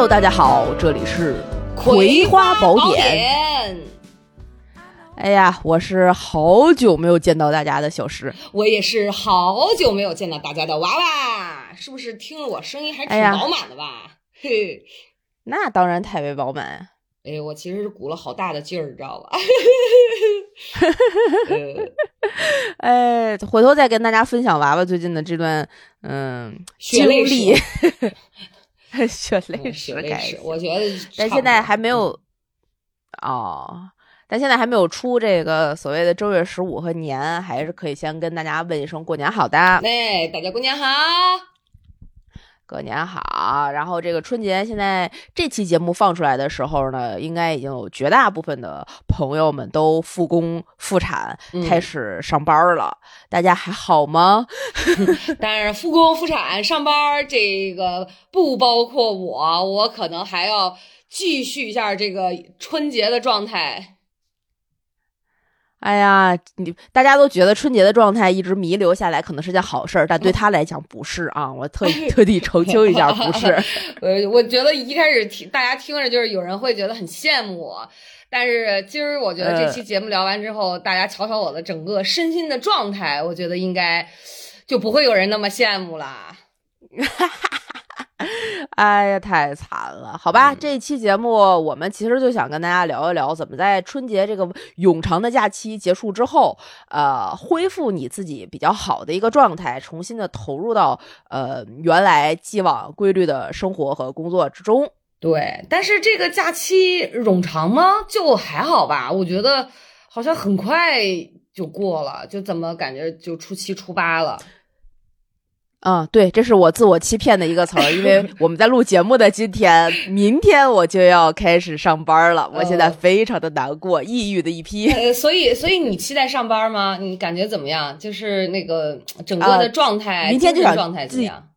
Hello，大家好，这里是《葵花宝典》。哎呀，我是好久没有见到大家的小石，我也是好久没有见到大家的娃娃，是不是听了我声音还挺饱满的吧？嘿，那当然太为饱满。哎，我其实是鼓了好大的劲儿，你知道吧？哎，回头再跟大家分享娃娃最近的这段嗯经历，血泪史，血泪史。我觉得，但现在还没有哦，但现在还没有出这个所谓的正月十五和年，还是可以先跟大家问一声过年好的。哎，大家过年好。过年好，然后这个春节现在这期节目放出来的时候呢，应该已经有绝大部分的朋友们都复工复产，开始上班了。大家还好吗？但是，复工复产上班这个不包括我，我可能还要继续一下这个春节的状态。哎呀，你大家都觉得春节的状态一直弥留下来可能是件好事儿，但对他来讲不是啊！我特意 特地澄清一下，不是。我，我觉得一开始听大家听着就是有人会觉得很羡慕我，但是今儿我觉得这期节目聊完之后，大家瞧瞧我的整个身心的状态，我觉得应该就不会有人那么羡慕了。哎呀，太惨了，好吧。这一期节目，我们其实就想跟大家聊一聊，怎么在春节这个冗长的假期结束之后，呃，恢复你自己比较好的一个状态，重新的投入到呃原来既往规律的生活和工作之中。对，但是这个假期冗长吗？就还好吧，我觉得好像很快就过了，就怎么感觉就初七初八了。嗯，对，这是我自我欺骗的一个词儿，因为 我们在录节目的今天，明天我就要开始上班了，我现在非常的难过，抑郁的一批。呃所以，所以你期待上班吗？你感觉怎么样？就是那个整个的状态，明天就想状态怎么样？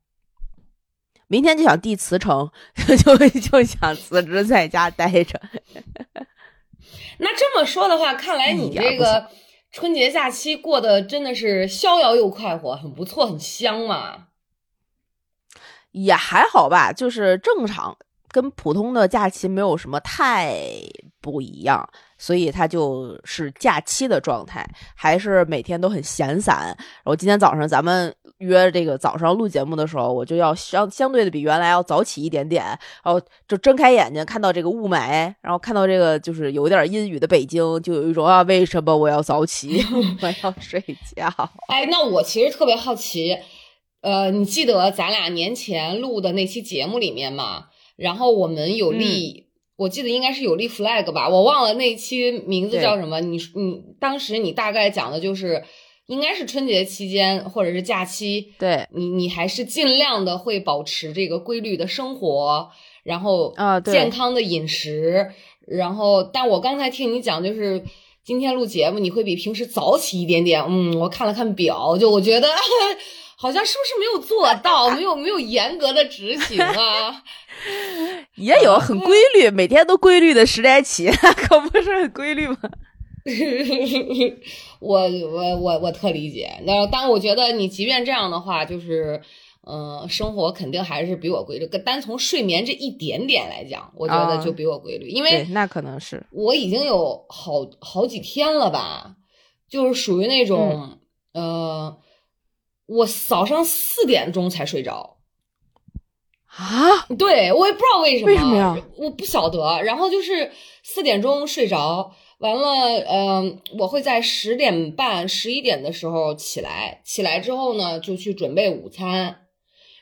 明天就想递辞呈，就就想辞职在家待着。那这么说的话，看来你这个。春节假期过得真的是逍遥又快活，很不错，很香嘛。也还好吧，就是正常，跟普通的假期没有什么太不一样，所以它就是假期的状态，还是每天都很闲散。然后今天早上咱们。约这个早上录节目的时候，我就要相相对的比原来要早起一点点，然后就睁开眼睛看到这个雾霾，然后看到这个就是有点阴雨的北京，就有一种啊，为什么我要早起？我要睡觉。哎，那我其实特别好奇，呃，你记得咱俩年前录的那期节目里面吗？然后我们有立，我记得应该是有立 flag 吧，我忘了那期名字叫什么。你你当时你大概讲的就是。应该是春节期间或者是假期，对你，你还是尽量的会保持这个规律的生活，然后啊，健康的饮食，然后，但我刚才听你讲，就是今天录节目，你会比平时早起一点点。嗯，我看了看表，就我觉得好像是不是没有做到，没有没有严格的执行啊？也有很规律，每天都规律的十点起，可不是很规律吗？我我我我特理解，那但我觉得你即便这样的话，就是，嗯，生活肯定还是比我规律。单从睡眠这一点点来讲，我觉得就比我规律，因为那可能是我已经有好好几天了吧，就是属于那种，呃，我早上四点钟才睡着啊，对我也不知道为什么，为什么呀？我不晓得。然后就是四点钟睡着。完了，嗯，我会在十点半、十一点的时候起来。起来之后呢，就去准备午餐，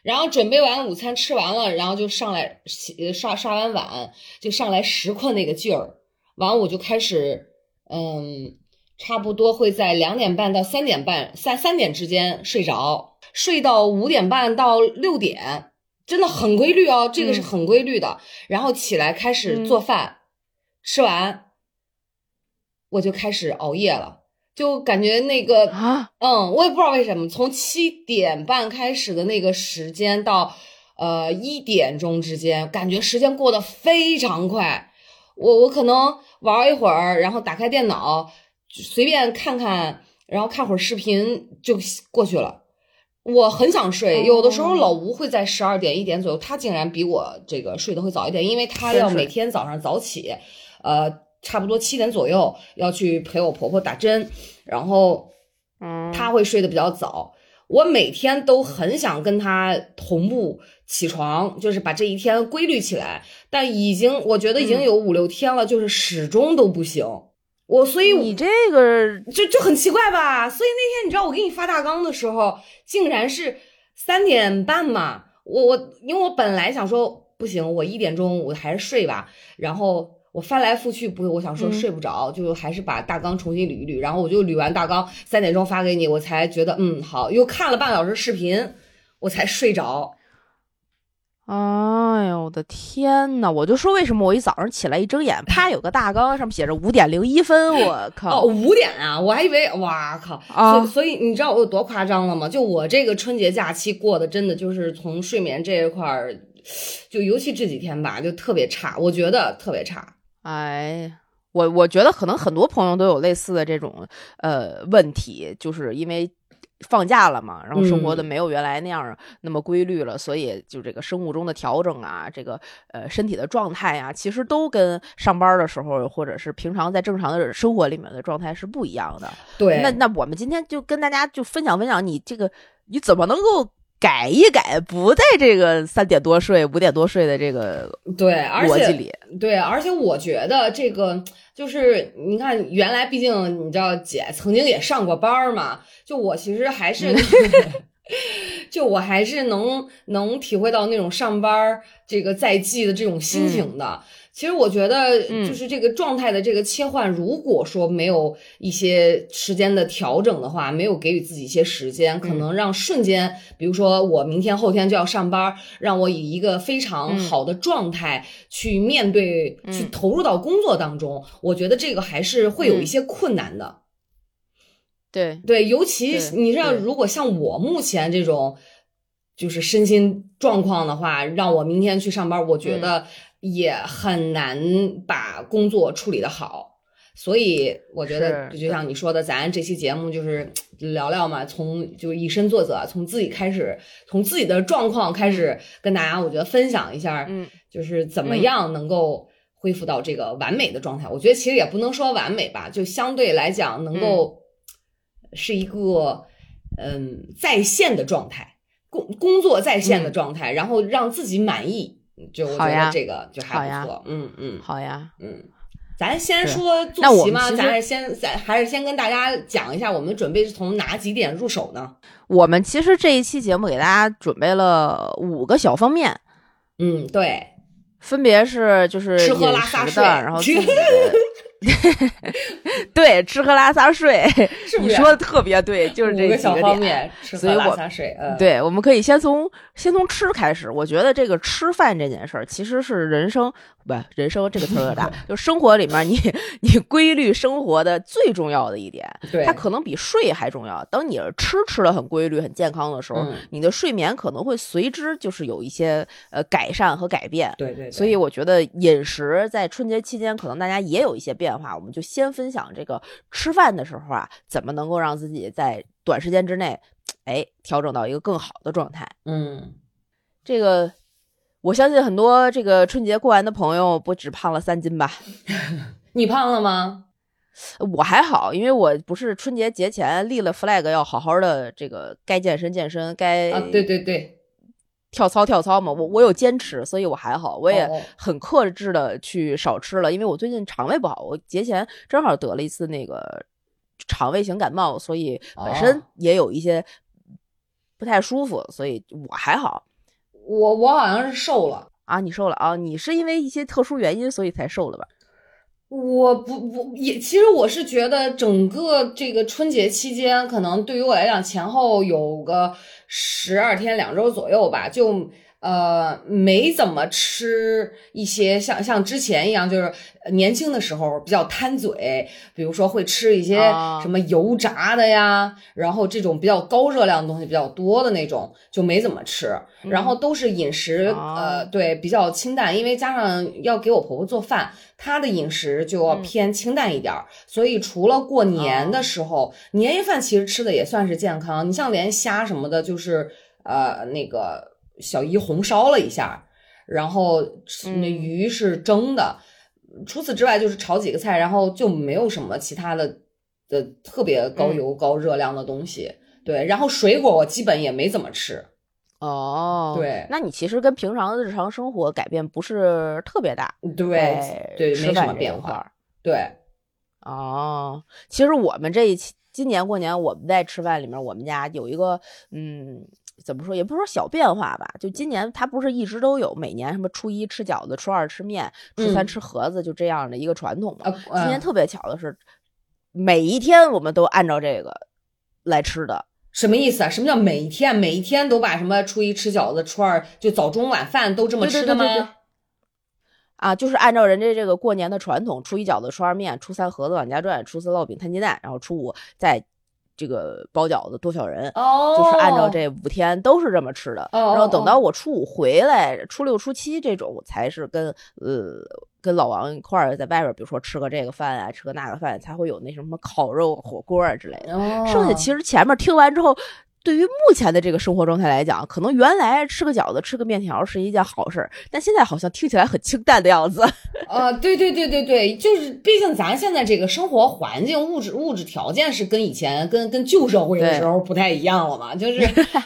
然后准备完午餐吃完了，然后就上来洗刷刷完碗，就上来实困那个劲儿。完，我就开始，嗯，差不多会在两点半到三点半、三三点之间睡着，睡到五点半到六点，真的很规律哦，这个是很规律的。然后起来开始做饭，吃完。我就开始熬夜了，就感觉那个啊，嗯，我也不知道为什么，从七点半开始的那个时间到呃一点钟之间，感觉时间过得非常快。我我可能玩一会儿，然后打开电脑随便看看，然后看会儿视频就过去了。我很想睡，有的时候哦老吴会在十二点一点左右，他竟然比我这个睡得会早一点，因为他要每天早上早起，呃，差不多七点左右要去陪我婆婆打针，然后嗯，他会睡得比较早。我每天都很想跟她同步起床，就是把这一天规律起来，但已经我觉得已经嗯有五六天了，就是始终都不行。我所以你这个就就很奇怪吧？所以那天你知道我给你发大纲的时候，竟然是三点半嘛。我我因为我本来想说不行，我一点钟我还是睡吧。然后我翻来覆去不，我想说嗯睡不着，就还是把大纲重新捋一捋。然后我就捋完大纲，三点钟发给你，我才觉得嗯好，又看了半个小时视频，我才睡着。哎呦我的天呐！我就说为什么我一早上起来一睁眼，啪有个大纲，上面写着五点零一分，我靠！哦，五点啊！我还以为哇靠！啊所以所以你知道我有多夸张了吗？就我这个春节假期过的，真的就是从睡眠这一块儿，就尤其这几天吧，就特别差，我觉得特别差。哎，我我觉得可能很多朋友都有类似的这种呃问题，就是因为放假了嘛，然后生活的嗯没有原来那样那么规律了，所以就这个生物钟的调整啊，这个呃身体的状态啊，其实都跟上班的时候或者是平常在正常的生活里面的状态是不一样的。对，那那我们今天就跟大家就分享分享，你这个你怎么能够改一改，不在这个三点多睡、五点多睡的这个对，而且逻辑里？对，而且我觉得这个就是你看，原来毕竟你知道姐曾经也上过班儿嘛，就我其实还是。就我还是能能体会到那种上班儿这个在即的这种心情的。其实我觉得，嗯。就是这个状态的这个切换，如果说没有一些时间的调整的话，没有给予自己一些时间，可嗯。能让瞬间，比如说我明天后天就要上班，让我以一个非常嗯。好的状态去面对、嗯。去投入到工作当中，我觉得这个还是会有一嗯。些困难的。对，对，尤其你知道，如果像我目前这种就是身心状况的话，让我明天去上班，我觉嗯。得也很难把工作处理的好。所以我觉得，就像你说的，咱这期节目就是 聊聊嘛，从就以身作则，从自己开始，从自己的状况开始跟大家，我觉得分享一下，嗯，就是怎么嗯样能够恢复到这个完美的状态。我觉得其实也不能说完美吧，就相对来讲能够是一个嗯在线的状态，工工作在线的嗯状态，然后让自己满意，就我觉得这个就还不错。嗯嗯好呀，嗯。咱先是说那坐骑吗？咱是先咱还是先跟大家讲一下，我们准备是从哪几点入手呢？我们其实这一期节目给大家准备了五个小方面，嗯，对，分别是就是吃喝拉撒睡然后自己的 对吃喝拉撒睡，是是？你说的特别对，就是这个几个点。小方面，吃喝拉所以我撒睡，嗯，对，我们可以先从先从吃开始。我觉得这个吃饭这件事儿，其实是人生不人生这个词儿大，就生活里面你你规律生活的最重要的一点，对，它可能比睡还重要。当你吃吃的很规律、很健康的时候，嗯你的睡眠可能会随之就是有一些呃改善和改变。对对，对所以我觉得饮食在春节期间可能大家也有一些变化，我们就先分享这个吃饭的时候啊，怎么能够让自己在短时间之内，哎，调整到一个更好的状态。嗯，这个我相信很多这个春节过完的朋友不只胖了三斤吧？你胖了吗？我还好，因为我不是春节节前立了 flag 要好好的这个该健身健身，该啊，对对对，跳操跳操嘛，我我有坚持，所以我还好，我也哦很克制的去少吃了，因为我最近肠胃不好，我节前正好得了一次那个肠胃型感冒，所以本身哦也有一些不太舒服，所以我还好我我好像是瘦了。啊。你瘦了啊？你是因为一些特殊原因所以才瘦了吧？我不不也，其实我是觉得整个这个春节期间，可能对于我来讲，前后有个十二天两周左右吧，就呃没怎么吃一些像像之前一样，就是年轻的时候比较贪嘴，比如说会吃一些啊什么油炸的呀，然后这种比较高热量的东西比较多的那种，就没怎么吃，然后都是饮食、啊呃对比较清淡，因为加上要给我婆婆做饭。她的饮食就要嗯偏清淡一点儿，所以除了过年的时候，年夜饭其实吃的也算是健康。你像连虾什么的，就就是呃那个小姨红烧了一下，然后那嗯鱼是蒸的。除此之外，就是炒几个菜，然后就没有什么其他的的特别高嗯油高热量的东西。对，然后水果我基本也没怎么吃。哦，对那你其实跟平常的日常生活改变不是特别大，对在对，没什么变化。对，哦，其实我们这一期今年过年我们在吃饭里面，我们家有一个嗯，怎么说也不是说小变化吧，就今年它不是一直都有每年什么初一吃饺子，初二吃面，初三嗯吃盒子，就这样的一个传统嘛。今年特别巧的是，每一天我们都按照这个来吃的。什么意思啊？什么叫每一天每一天都把什么初一吃饺子，初二就早中晚饭都这么吃的吗？对对对啊，就是按照人家这个过年的传统，初一饺子，初二面，初三盒子往家转，初四烙饼摊鸡蛋，然后初五再这个包饺子多少人，哦，就是按照这五天都是这么吃的。哦然后等哦到我初五回来，初六、初七这种才是跟呃跟老王一块儿在外边，比如说吃个这个饭啊，吃个那个饭，才会有那什么烤肉、火锅啊之类的。哦，剩下其实前面听完之后，对于目前的这个生活状态来讲，可能原来吃个饺子、吃个面条是一件好事儿，但现在好像听起来很清淡的样子。啊，对对对对对，就是毕竟咱现在这个生活环境、物质物质条件是跟以前、跟跟旧社会的时候不太一样了嘛，就是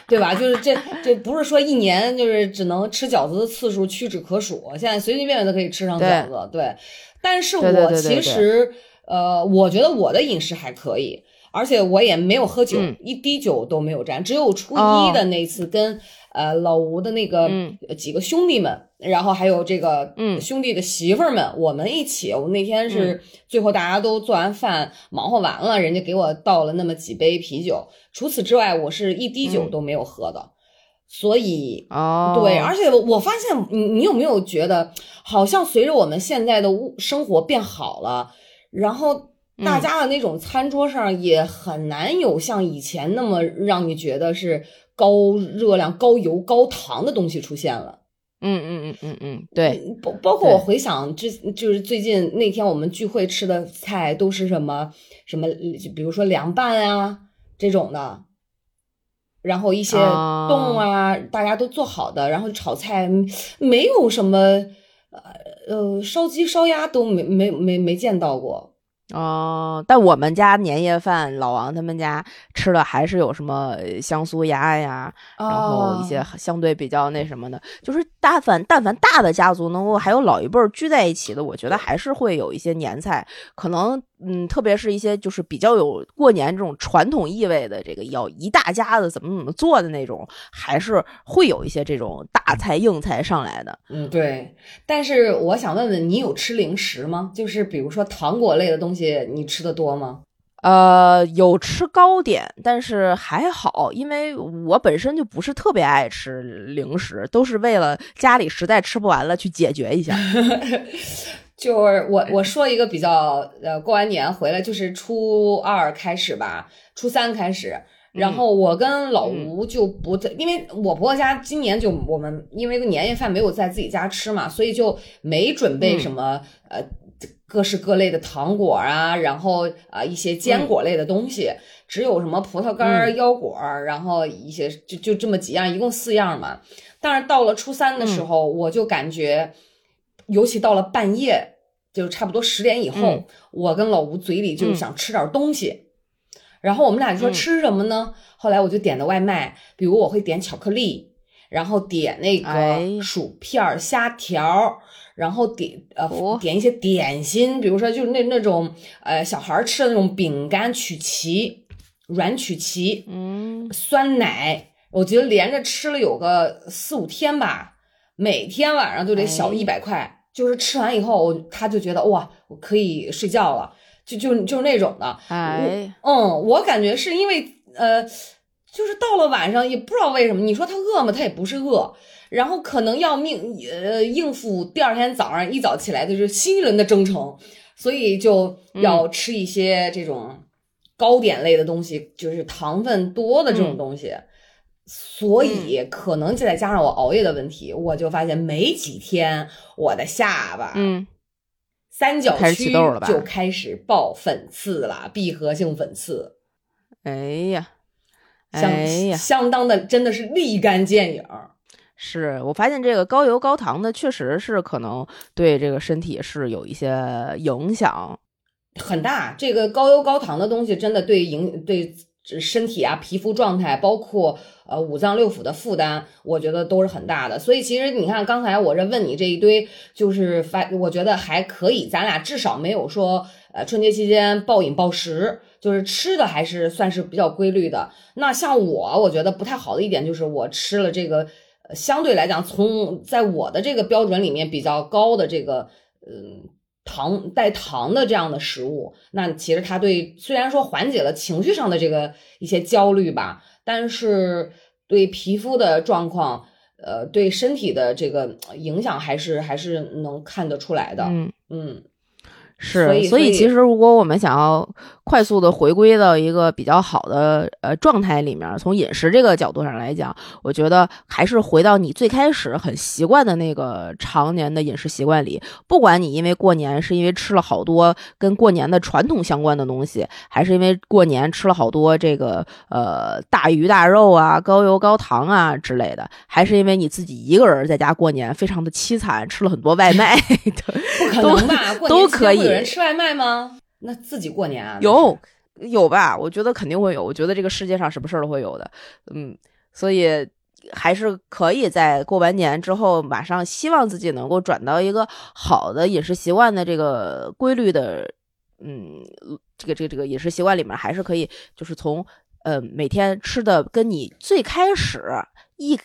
对吧？就是这这不是说一年就是只能吃饺子的次数屈指可数，现在随随便便都可以吃上饺子，对。但是我其实呃，我觉得我的饮食还可以。而且我也没有喝酒，嗯一滴酒都没有沾，只有初哦一的那次跟、呃老吴的那个、几个兄弟们，然后还有这个嗯兄弟的媳妇儿们，我们一起。我那天是最后大家都做完饭，忙活完了，人家给我倒了那么几杯啤酒。除此之外，我是一滴酒嗯都没有喝的。所以，哦对，而且我发现，你你有没有觉得，好像随着我们现在的物生活变好了，然后大嗯家的那种餐桌上也很难有像以前那么让你觉得是高热量、高油、高糖的东西出现了。嗯嗯嗯嗯嗯，对，嗯，包包括我回想之，就是最近那天我们聚会吃的菜都是什么什么，就比如说凉拌啊这种的，然后一些啊冻啊，大家都做好的，然后炒菜嗯没有什么，呃呃，烧鸡烧鸭都没没没没见到过。哦，但我们家年夜饭，老王他们家吃的还是有什么呃香酥鸭呀，然后一些啊相对比较那什么的，就是大凡但凡大的家族能够还有老一辈儿聚在一起的，我觉得还是会有一些年菜，可能嗯，特别是一些就是比较有过年这种传统意味的，这个要一大家子怎么怎么做的那种，还是会有一些这种大菜硬菜上来的。嗯，对。但是我想问问你，有吃零食吗？就是比如说糖果类的东西，你吃的多吗？呃，有吃糕点，但是还好，因为我本身就不是特别爱吃零食，都是为了家里实在吃不完了去解决一下。就是我我说一个比较呃，过完年回来就是初二开始吧，初三开始，然后我跟老吴就不在，因为我婆婆家今年就我们因为年夜饭没有在自己家吃嘛，所以就没准备什么、呃各式各类的糖果啊，然后啊、一些坚果类的东西，只有什么葡萄干、腰果儿，然后一些就就这么几样，一共四样嘛。但是到了初三的时候，我就感觉，尤其到了半夜，就差不多十点以后，嗯。我跟老吴嘴里就是想吃点东西，然后我们俩就说嗯。吃什么呢？后来我就点的外卖，比如我会点巧克力，然后点那个薯片儿、虾条儿。然后点呃哦点一些点心，比如说就是那那种呃小孩儿吃的那种饼干曲奇、软曲奇，嗯，酸奶，我觉得连着吃了有个四五天吧，每天晚上都得小哎一百块，就是吃完以后，他就觉得哇，我可以睡觉了，就就就是那种的。哎，嗯，我感觉是因为呃，就是到了晚上也不知道为什么，你说他饿吗？他也不是饿，然后可能要命呃应付第二天早上一早起来的就是新一轮的征程，所以就要吃一些这种糕点类的东西，就是糖分多的这种嗯东西。所以可能再加上我熬夜的问题，我就发现没几天我的下巴，嗯，三角区就开始爆粉刺了，闭合性粉刺。哎呀，相、哎呀相当的真的是立竿见影儿。是我发现这个高油高糖的确实是可能对这个身体是有一些影响。很大，这个高油高糖的东西真的对影对身体啊、皮肤状态，包括呃五脏六腑的负担，我觉得都是很大的。所以其实你看，刚才我这问你这一堆，就是发，我觉得还可以，咱俩至少没有说呃春节期间暴饮暴食，就是吃的还是算是比较规律的。那像我，我觉得不太好的一点就是我吃了这个。呃相对来讲，从在我的这个标准里面比较高的这个，嗯，糖带糖的这样的食物，那其实它对虽然说缓解了情绪上的这个一些焦虑吧，但是对皮肤的状况，呃，对身体的这个影响还是还是能看得出来的。嗯，嗯，是，所以所以其实如果我们想要快速的回归到一个比较好的呃状态里面，从饮食这个角度上来讲，我觉得还是回到你最开始很习惯的那个常年的饮食习惯里。不管你因为过年是因为吃了好多跟过年的传统相关的东西，还是因为过年吃了好多这个呃大鱼大肉啊、高油高糖啊之类的，还是因为你自己一个人在家过年非常的凄惨，吃了很多外卖 的。不可能吧？过年期间都可以会有人吃外卖吗？那自己过年啊？有有吧？我觉得肯定会有。我觉得这个世界上什么事儿都会有的，嗯，所以还是可以在过完年之后，马上希望自己能够转到一个好的饮食习惯的这个规律的，嗯，这个这个这个饮食习惯里面，还是可以就是从呃每天吃的跟你最开始一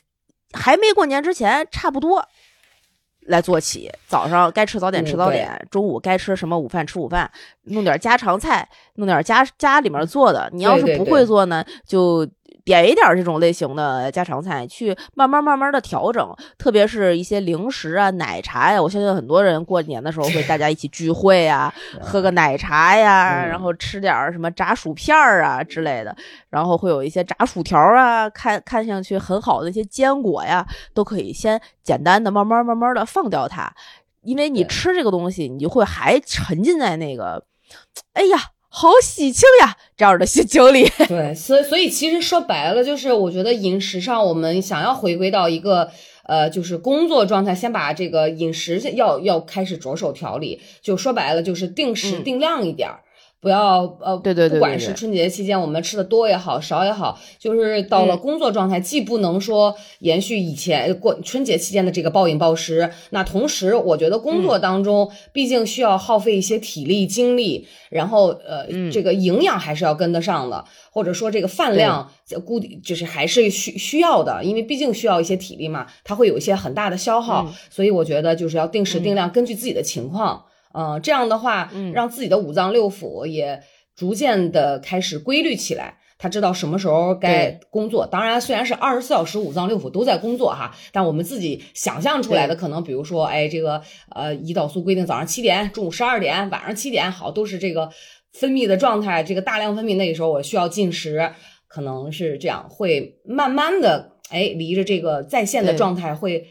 还没过年之前差不多。来做起，早上该吃早点吃早点，中午该吃什么午饭吃午饭，弄点家常菜，弄点家家里面做的。你要是不会做呢，就点一点这种类型的家常菜，去慢慢慢慢的调整。特别是一些零食啊、奶茶呀，我相信很多人过年的时候会大家一起聚会呀，喝个奶茶呀，然后吃点什么炸薯片儿啊之类的，然后会有一些炸薯条啊，看看上去很好的一些坚果呀，都可以先简单的慢慢慢慢的放掉它，因为你吃这个东西，你就会还沉浸在那个，哎呀。好喜庆呀，这样的心情里。对，所以所以其实说白了，就是我觉得饮食上，我们想要回归到一个呃，就是工作状态，先把这个饮食要要开始着手调理。就说白了，就是定时定量一点儿。不要呃，对对对，不管是春节期间我们吃的多也好，少也好，就是到了工作状态，既不能说延续以前过春节期间的这个暴饮暴食，那同时我觉得工作当中毕竟需要耗费一些体力精力，然后呃，这个营养还是要跟得上的，或者说这个饭量固定就是还是需需要的，因为毕竟需要一些体力嘛，它会有一些很大的消耗，所以我觉得就是要定时定量，根据自己的情况。呃，这样的话，让自己的五脏六腑也逐渐的开始规律起来。他知道什么时候该工作。当然，虽然是二十四小时五脏六腑都在工作哈，但我们自己想象出来的可能，比如说，哎，这个呃，胰岛素规定早上七点，中午十二点，晚上七点，好，都是这个分泌的状态，这个大量分泌。那个时候我需要进食，可能是这样，会慢慢的，哎，离着这个在线的状态会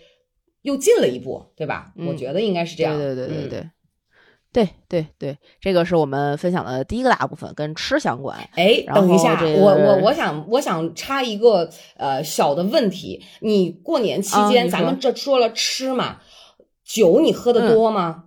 又近了一步，对吧？我觉得应该是这样。对对对对对。对对对，这个是我们分享的第一个大部分，跟吃相关。哎，等一下，我我我想我想插一个呃小的问题，你过年期间咱们这说了吃嘛，酒你喝的多吗？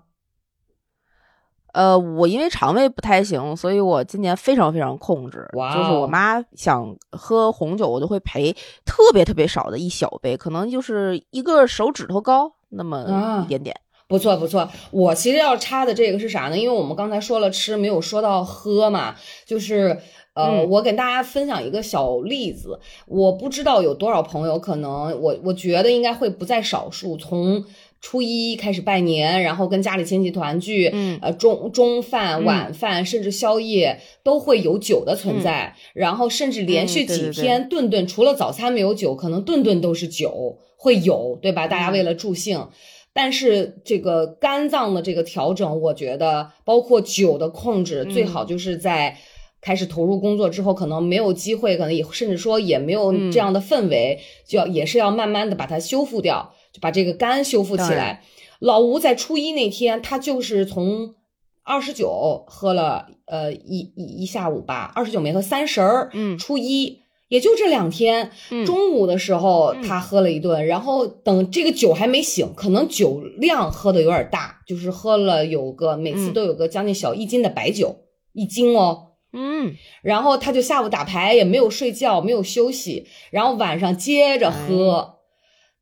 呃，我因为肠胃不太行，所以我今年非常非常控制。哇，就是我妈想喝红酒，我都会陪特别特别少的一小杯，可能就是一个手指头高那么一点点。不错不错，我其实要插的这个是啥呢？因为我们刚才说了吃，没有说到喝嘛。就是呃，我给大家分享一个小例子，我不知道有多少朋友可能，我我觉得应该会不在少数。从初一开始拜年，然后跟家里亲戚团聚，嗯，呃中中饭、晚饭，甚至宵夜都会有酒的存在，然后甚至连续几天顿顿除了早餐没有酒，可能顿顿都是酒会有，对吧？大家为了助兴。但是这个肝脏的这个调整，我觉得包括酒的控制，最好就是在开始投入工作之后，可能没有机会，可能也甚至说也没有这样的氛围，就要也是要慢慢的把它修复掉，就把这个肝修复起来。老吴在初一那天，他就是从二十九喝了呃一一一下午吧，二十九没喝，三十儿，嗯，初一。也就这两天，嗯。中午的时候嗯。他喝了一顿，然后等这个酒还没醒，可能酒量喝的有点大，就是喝了有个每次嗯。都有个将近小一斤的白酒，一斤哦。嗯，然后他就下午打牌也没有睡觉，没有休息，然后晚上接着喝，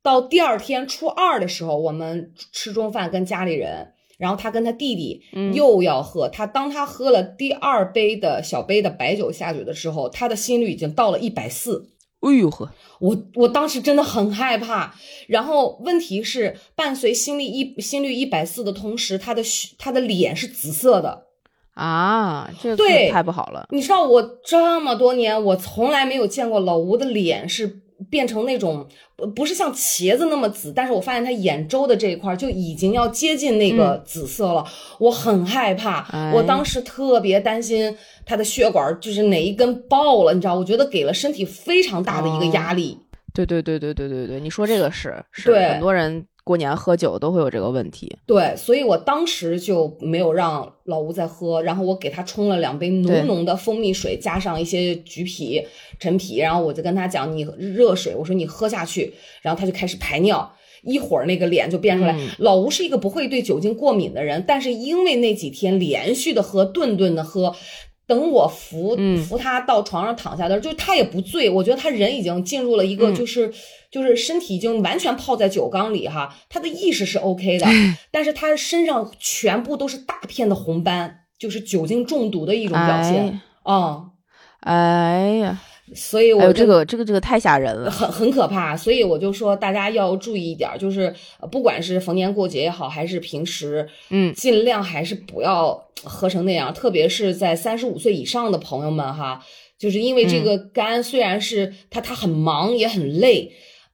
到第二天初二的时候，我们吃中饭跟家里人，然后他跟他弟弟嗯。又要喝，他当他喝了第二杯的小杯的白酒下去的时候，他的心率已经到了一百四。哎呦呵，我我当时真的很害怕，然后问题是伴随心率一心率一百四的同时，他的血他的脸是紫色的，啊，这个对。太不好了。你知道我这么多年，我从来没有见过老吴的脸是变成那种不不是像茄子那么紫，但是我发现他眼周的这一块就已经要接近那个紫色了，我很害怕，哎。我当时特别担心他的血管就是哪一根爆了，你知道，我觉得给了身体非常大的一个压力。对对对对对对对，你说这个是是很多人过年喝酒都会有这个问题。对，所以我当时就没有让老吴再喝，然后我给他冲了两杯浓浓的蜂蜜水，加上一些橘皮、陈皮，然后我就跟他讲，你热水，我说你喝下去，然后他就开始排尿。一会儿那个脸就变出来。嗯老吴是一个不会对酒精过敏的人，但是因为那几天连续的喝，顿顿的喝，等我扶、嗯。扶他到床上躺下的时候，就他也不醉，我觉得他人已经进入了一个嗯。就是、就是身体已经完全泡在酒缸里哈，他的意识是 OK 的，但是他身上全部都是大片的红斑，就是酒精中毒的一种表现啊、哎呀，所以我这个这个这个太吓人了。很很可怕，所以我就说大家要注意一点儿，就是呃不管是逢年过节也好，还是平时，嗯尽量还是不要喝成那样，特别是在三十五岁以上的朋友们哈，就是因为嗯这个肝虽然是它它很忙也很累，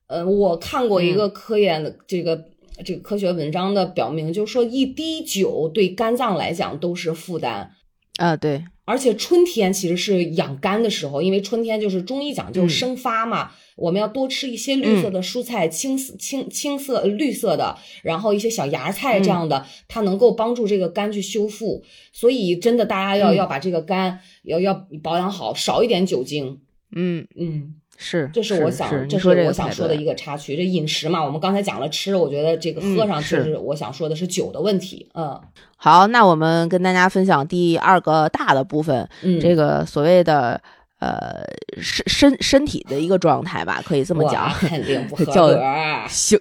呃，我看过一嗯个科研的这个。这个科学文章的表明，就是说一滴酒对肝脏来讲都是负担，啊，对，而且春天其实是养肝的时候，因为春天就是中医讲究嗯。生发嘛，我们要多吃一些绿色的蔬菜，青色青青色绿色的，然后一些小芽菜这样的，它能够帮助这个肝去修复。所以真的大家要、嗯。要把这个肝要要保养好，少一点酒精。嗯，嗯，是，这是我想，这是这个我想说的一个插曲。这饮食嘛，我们刚才讲了吃，我觉得这个喝嗯上就是是我想说的是酒的问题。嗯好，那我们跟大家分享第二个大的部分，嗯，这个所谓的呃身身身体的一个状态吧，可以这么讲，肯定不 合叫格儿。形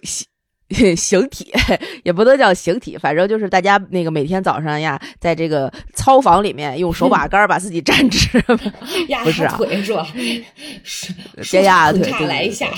形。体也不能叫形体，反正就是大家那个每天早上呀，在这个操房里面用手把 杆儿把自己站直，压 不是啊腿是吧？是别压腿来一下。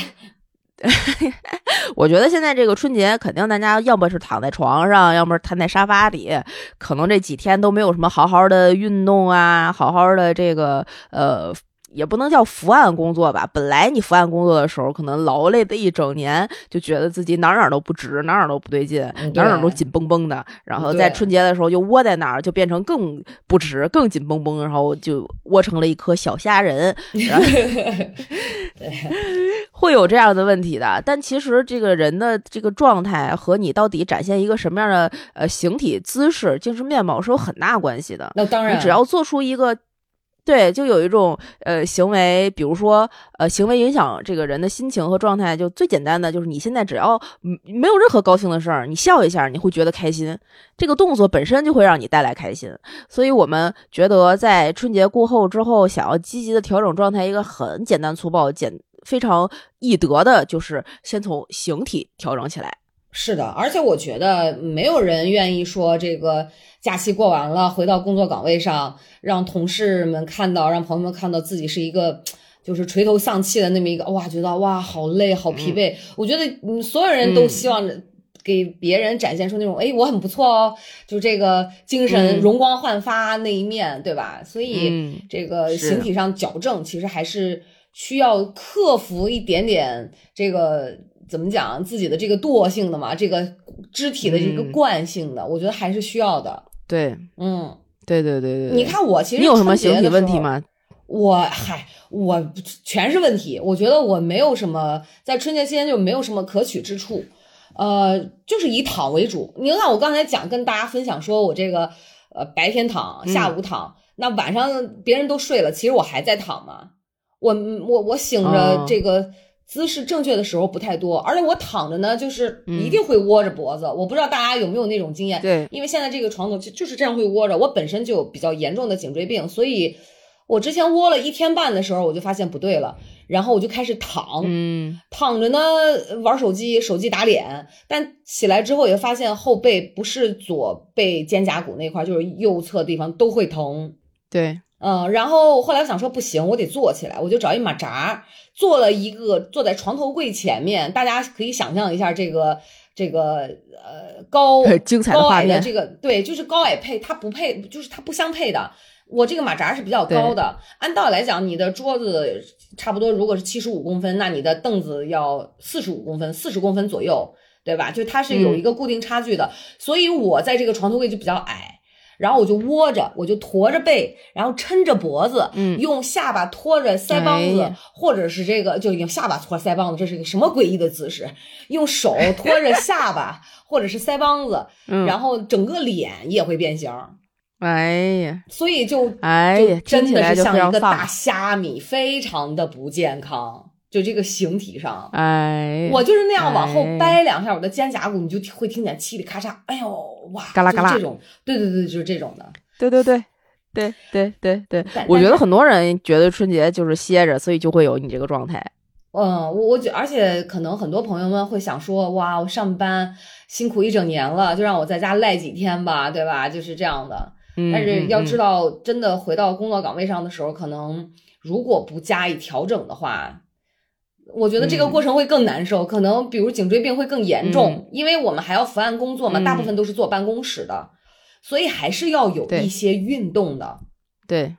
我觉得现在这个春节，肯定大家要么是躺在床上，要么是瘫在沙发里，可能这几天都没有什么好好的运动啊，好好的这个呃。也不能叫伏案工作吧。本来你伏案工作的时候，可能劳累的一整年，就觉得自己哪儿哪儿都不直，哪儿哪儿都不对劲，嗯哪儿哪儿都紧绷绷的。然后在春节的时候就窝在那儿，就变成更不直、更紧绷绷，然后就窝成了一颗小虾仁。然后 会有这样的问题的。但其实这个人的这个状态和你到底展现一个什么样的呃形体、姿势、精神面貌是有很大关系的。那当然，你只要做出一个。对，就有一种呃行为，比如说呃行为影响这个人的心情和状态，就最简单的就是你现在只要没有任何高兴的事儿，你笑一下，你会觉得开心，这个动作本身就会让你带来开心。所以我们觉得在春节过后之后，想要积极的调整状态，一个很简单粗暴、简非常易得的，就是先从形体调整起来。是的，而且我觉得没有人愿意说这个假期过完了，回到工作岗位上，让同事们看到，让朋友们看到自己是一个就是垂头丧气的那么一个，哇，觉得哇好累，好疲惫。我觉得嗯，所有人都希望给别人展现出那种，哎，我很不错哦，就这个精神嗯容光焕发那一面，对吧？所以嗯这个形体上矫正，其实还是需要克服一点点这个怎么讲自己的这个惰性的嘛，这个肢体的这个嗯惯性的，我觉得还是需要的。对，嗯，对对对对对。你看我其实你有什么形体春节的？问题吗？我嗨，我全是问题。我觉得我没有什么在春节期间就没有什么可取之处，呃，就是以躺为主。你看我刚才讲跟大家分享说我这个呃白天躺，嗯下午躺，那晚上别人都睡了，其实我还在躺嘛。我我我醒着哦这个姿势正确的时候不太多，而且我躺着呢，就是嗯一定会窝着脖子。我不知道大家有没有那种经验，对，因为现在这个床头就就是这样会窝着。我本身就有比较严重的颈椎病，所以我之前窝了一天半的时候，我就发现不对了，然后我就开始躺，嗯躺着呢玩手机，手机打脸，但起来之后也发现后背不是左背肩胛骨那块儿，就是右侧地方都会疼。对，嗯，然后后来我想说不行，我得坐起来，我就找一马扎，坐了一个坐在床头柜前面，大家可以想象一下这个这个呃高 精彩的高画面矮的这个对，就是高矮配，它不配，就是它不相配的。我这个马扎是比较高的，按道理来讲，你的桌子差不多如果是七十五公分，那你的凳子要四十五公分，四十公分左右，对吧？就它是有嗯一个固定差距的，所以我在这个床头柜就比较矮。然后我就窝着，我就驼着背，然后抻着脖子，嗯用下巴托着腮帮子，哎或者是这个就用下巴托腮帮子，这是一个什么诡异的姿势？用手托着下巴或者是腮帮子，嗯，然后整个脸也会变形，哎呀，所以就哎呀，真的是像一个大虾米，非常的不健康，就这个形体上。哎，我就是那样往后哎掰两下，我的肩胛骨你就会听见嘁里咔嚓，哎呦哇，嘎啦嘎啦这种，对对对，就是这种的。对对对。对对对对我觉得很多人觉得春节就是歇着，所以就会有你这个状态。嗯，我我觉，而且可能很多朋友们会想说，哇，我上班辛苦一整年了，就让我在家赖几天吧，对吧？就是这样的。嗯，但是要知，道，真的回到工作岗位上的时候，可能如果不加以调整的话，我觉得这个嗯过程会更难受，可能比如颈椎病会更严重，嗯因为我们还要伏案工作嘛，嗯大部分都是坐办公室的，所以还是要有一些运动的，对，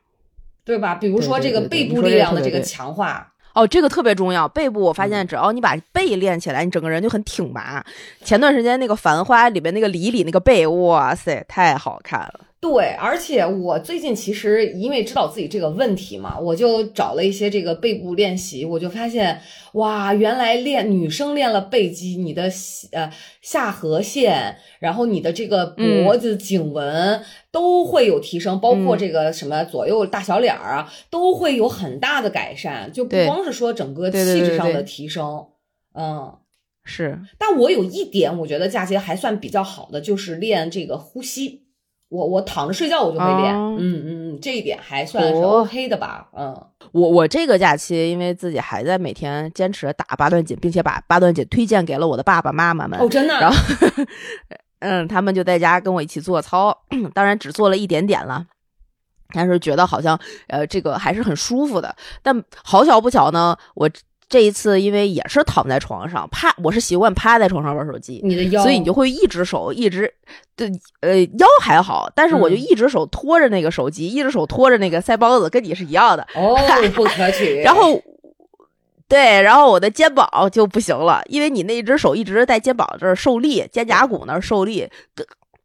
对吧？比如说这个背部力量的这个强化，哦，这个特别重要。背部我发嗯现，只要你把背练起来，你整个人就很挺拔。前段时间那个《繁花》里边那个李李那个背，哇塞，太好看了。对，而且我最近其实因为知道自己这个问题嘛，我就找了一些这个背部练习，我就发现哇，原来练女生练了背肌，你的呃下颌线，然后你的这个脖子颈纹、都会有提升，包括嗯这个什么左右大小脸儿啊，都会有很大的改善，就不光是说整个气质上的提升，嗯。是，但我有一点，我觉得佳杰还算比较好的，就是练这个呼吸。我我躺着睡觉我就会练，哦嗯嗯嗯，这一点还算是哦 OK 的吧，嗯。我我这个假期，因为自己还在每天坚持打八段锦，并且把八段锦推荐给了我的爸爸妈妈们。哦，真的，然后，嗯，他们就在家跟我一起做操，当然只做了一点点了。但是觉得好像，呃，这个还是很舒服的。但好巧不巧呢，我这一次因为也是躺在床上趴，我是习惯趴在床上玩手机，你的腰，所以你就会一只手一直，对，呃，腰还好，但是我就嗯一只手托着那个手机，一只手托着那个腮帮子，跟你是一样的。哦，不可取。然后，对，然后我的肩膀就不行了，因为你那一只手一直在肩膀这儿受力，肩胛骨那儿受力。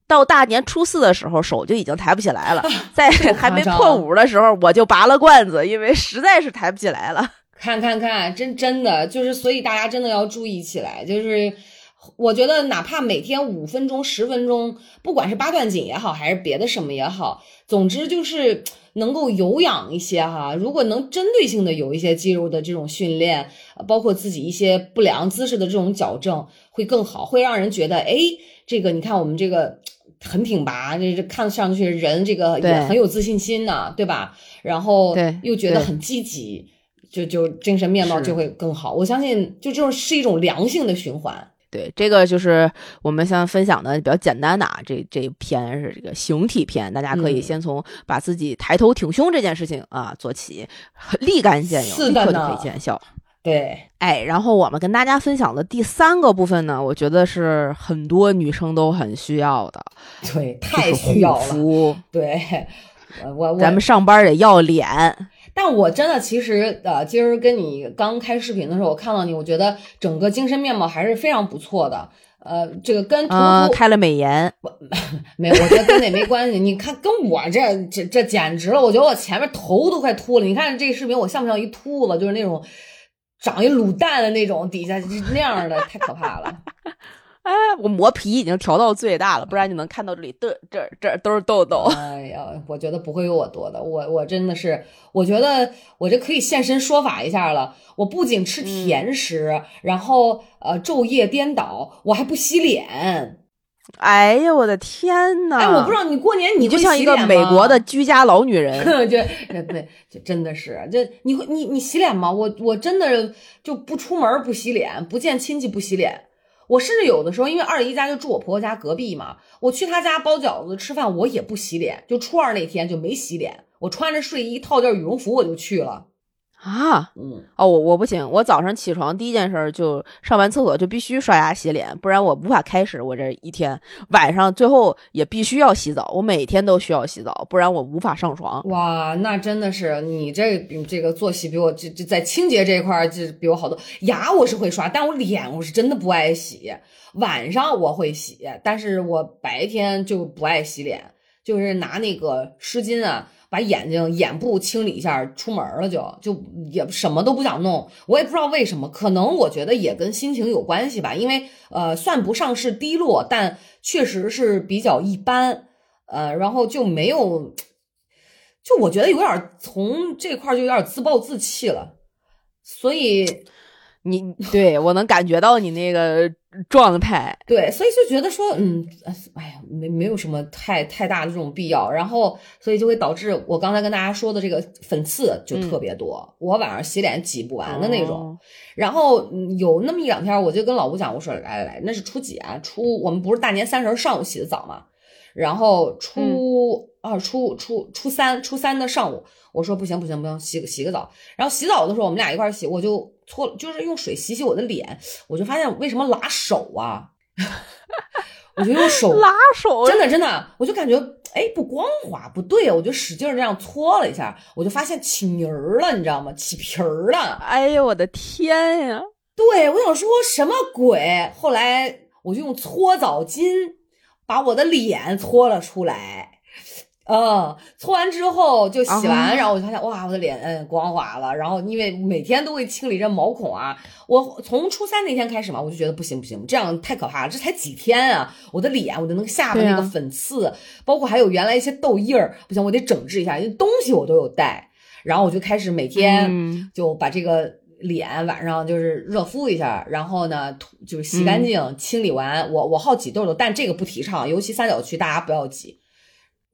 到大年初四的时候，手就已经抬不起来了。在还没破五的时候，我就拔了罐子，因为实在是抬不起来了。看看看，真真的就是，所以大家真的要注意起来。就是我觉得，哪怕每天五分钟、十分钟，不管是八段锦也好，还是别的什么也好，总之就是能够有氧一些哈。如果能针对性的有一些肌肉的这种训练，呃包括自己一些不良姿势的这种矫正，会更好，会让人觉得，哎，这个你看我们这个。很挺拔，这这看上去人这个也很有自信心呐、对吧？然后又觉得很积极，就就精神面貌就会更好。我相信，就这种是一种良性的循环。对，这个就是我们想分享的比较简单的啊，这这一篇是这个形体篇，大家可以嗯先从把自己抬头挺胸这件事情啊做起，立竿见影，立刻就可以见效。对，哎，然后我们跟大家分享的第三个部分呢，我觉得是很多女生都很需要的，对，太需要了。对，我咱们上班得要脸，但我真的其实呃，今儿跟你刚开视频的时候，我看到你，我觉得整个精神面貌还是非常不错的。呃，这个跟开了美颜，没有，我觉得跟那没关系。你看，跟我这这这简直了！我觉得我前面头都快秃了。你看这个视频，我像不像一秃子？就是那种长一卤蛋的那种，底下就那样的，太可怕了。哎，我磨皮已经调到最大了，不然你能看到这里的这这都是痘痘。哎呀，我觉得不会有我多的，我我真的是，我觉得我这可以现身说法一下了。我不仅吃甜食，然后呃昼夜颠倒，我还不洗脸。哎呀，我的天呐！哎，我不知道你过年你就像一个美国的居家老女人，就对，就真的是这你会你你洗脸吗？我我真的就不出门不洗脸，不见亲戚不洗脸。我甚至有的时候，因为二姨家就住我婆婆家隔壁嘛，我去她家包饺子吃饭，我也不洗脸。就初二那天就没洗脸，我穿着睡衣套件羽绒服我就去了。啊，嗯，哦，我我不行，我早上起床第一件事就上完厕所就必须刷牙洗脸，不然我无法开始我这一天。晚上最后也必须要洗澡，我每天都需要洗澡，不然我无法上床。哇，那真的是你这这个作息比我这这在清洁这一块就比我好多。牙我是会刷，但我脸我是真的不爱洗。晚上我会洗，但是我白天就不爱洗脸，就是拿那个湿巾啊。把眼睛眼部清理一下，出门了就就也什么都不想弄，我也不知道为什么，可能我觉得也跟心情有关系吧。因为呃，算不上是低落，但确实是比较一般，呃，然后就没有，就我觉得有点从这块就有点自暴自弃了，所以。你 对我能感觉到你那个状态，对，所以就觉得说，嗯，哎呀，没没有什么太太大的这种必要，然后所以就会导致我刚才跟大家说的这个粉刺就特别多，我晚上洗脸挤不完的那种。然后有那么一两天，我就跟老吴讲，我说来来来，那是初几啊？初我们不是大年三十上午洗的澡嘛？然后初二、初初初三、初三的上午，我说不行不行不行，洗个洗个澡。然后洗澡的时候，我们俩一块洗，我就。搓就是用水洗洗我的脸，我就发现为什么拉手啊？我就用手 拉手，真的真的，我就感觉哎不光滑，不对啊，我就使劲这样搓了一下，我就发现起泥儿了，你知道吗？起皮儿了。哎呦，我的天呀！对我想说什么鬼？后来我就用搓澡巾把我的脸搓了出来。嗯，搓完之后就洗完，然后我就发现哇，我的脸嗯光滑了。然后因为每天都会清理这毛孔啊，我从初三那天开始嘛，我就觉得不行不行，这样太可怕了。这才几天啊，我的脸，我的那个下巴那个粉刺，包括还有原来一些痘印儿，不行，我得整治一下，因为东西我都有带。然后我就开始每天就把这个脸晚上就是热敷一下，然后呢就是洗干净清理完。我我好挤痘痘，但这个不提倡，尤其三角区大家不要挤。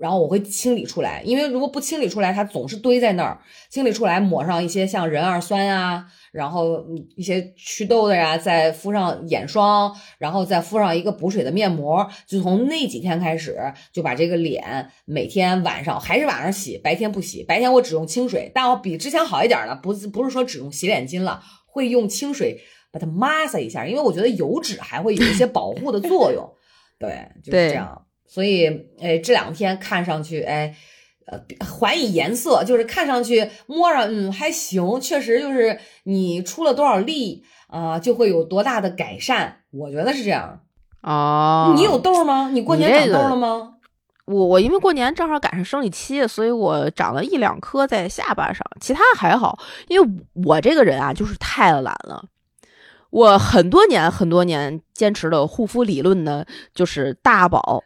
然后我会清理出来，因为如果不清理出来，它总是堆在那儿。清理出来，抹上一些像壬二酸啊，然后一些祛痘的呀，再敷上眼霜，然后再敷上一个补水的面膜。就从那几天开始，就把这个脸每天晚上还是晚上洗，白天不洗。白天我只用清水，但我比之前好一点了，不不是说只用洗脸巾了，会用清水把它抹撒一下，因为我觉得油脂还会有一些保护的作用。对，就是这样。所以，哎，这两天看上去，哎，呃，还以颜色，就是看上去摸上，嗯，还行，确实就是你出了多少力啊，就会有多大的改善，我觉得是这样。哦，你有痘吗？你过年长痘了吗？我我因为过年正好赶上生理期，所以我长了一两颗在下巴上，其他还好。因为我这个人啊，就是太懒了。我很多年很多年坚持的护肤理论呢，就是大宝，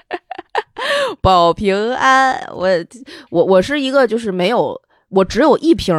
保平安。我我我是一个就是没有，我只有一瓶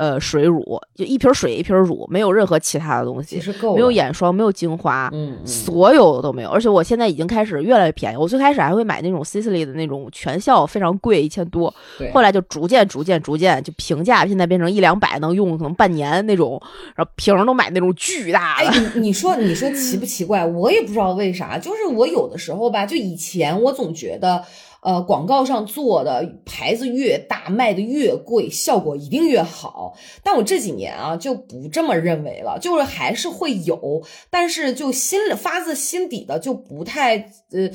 呃，水乳就一瓶水一瓶乳，没有任何其他的东西，没有眼霜，没有精华，嗯，所有都没有。而且我现在已经开始越来越便宜。我最开始还会买那种 Sisley 的那种全效，非常贵，一千多。后来就逐渐、逐渐、逐渐就平价，现在变成一两百能用可能半年那种，然后瓶都买那种巨大的。哎，你你说你说奇不奇怪？我也不知道为啥，就是我有的时候吧，就以前我总觉得。呃，广告上做的牌子越大，卖的越贵，效果一定越好。但我这几年啊，就不这么认为了，就是还是会有，但是就心里发自心底的就不太呃，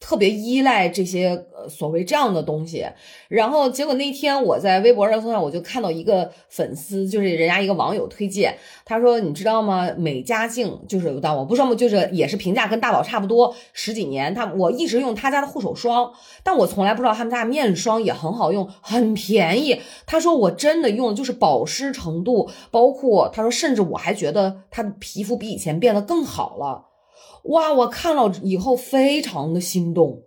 特别依赖这些呃所谓这样的东西，然后结果那天我在微博热搜上我就看到一个粉丝，就是人家一个网友推荐，他说你知道吗？美加净就是但我不知道？就是也是评价跟大宝差不多十几年，他我一直用他家的护手霜，但我从来不知道他们家面霜也很好用，很便宜。他说我真的用就是保湿程度，包括他说甚至我还觉得他的皮肤比以前变得更好了。哇！我看了以后非常的心动，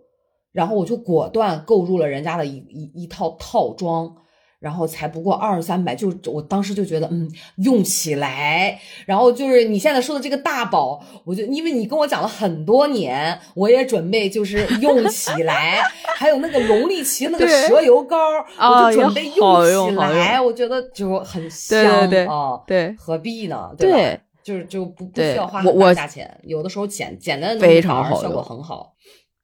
然后我就果断购入了人家的一一一套套装，然后才不过二三百，就我当时就觉得嗯用起来，然后就是你现在说的这个大宝，我就因为你跟我讲了很多年，我也准备就是用起来，还有那个龙力奇那个蛇油膏，我就准备用起来，我觉得就很香啊，对，何必呢？对吧？就是就不不需要花很大价钱，有的时候简简单的非常好，效果很好。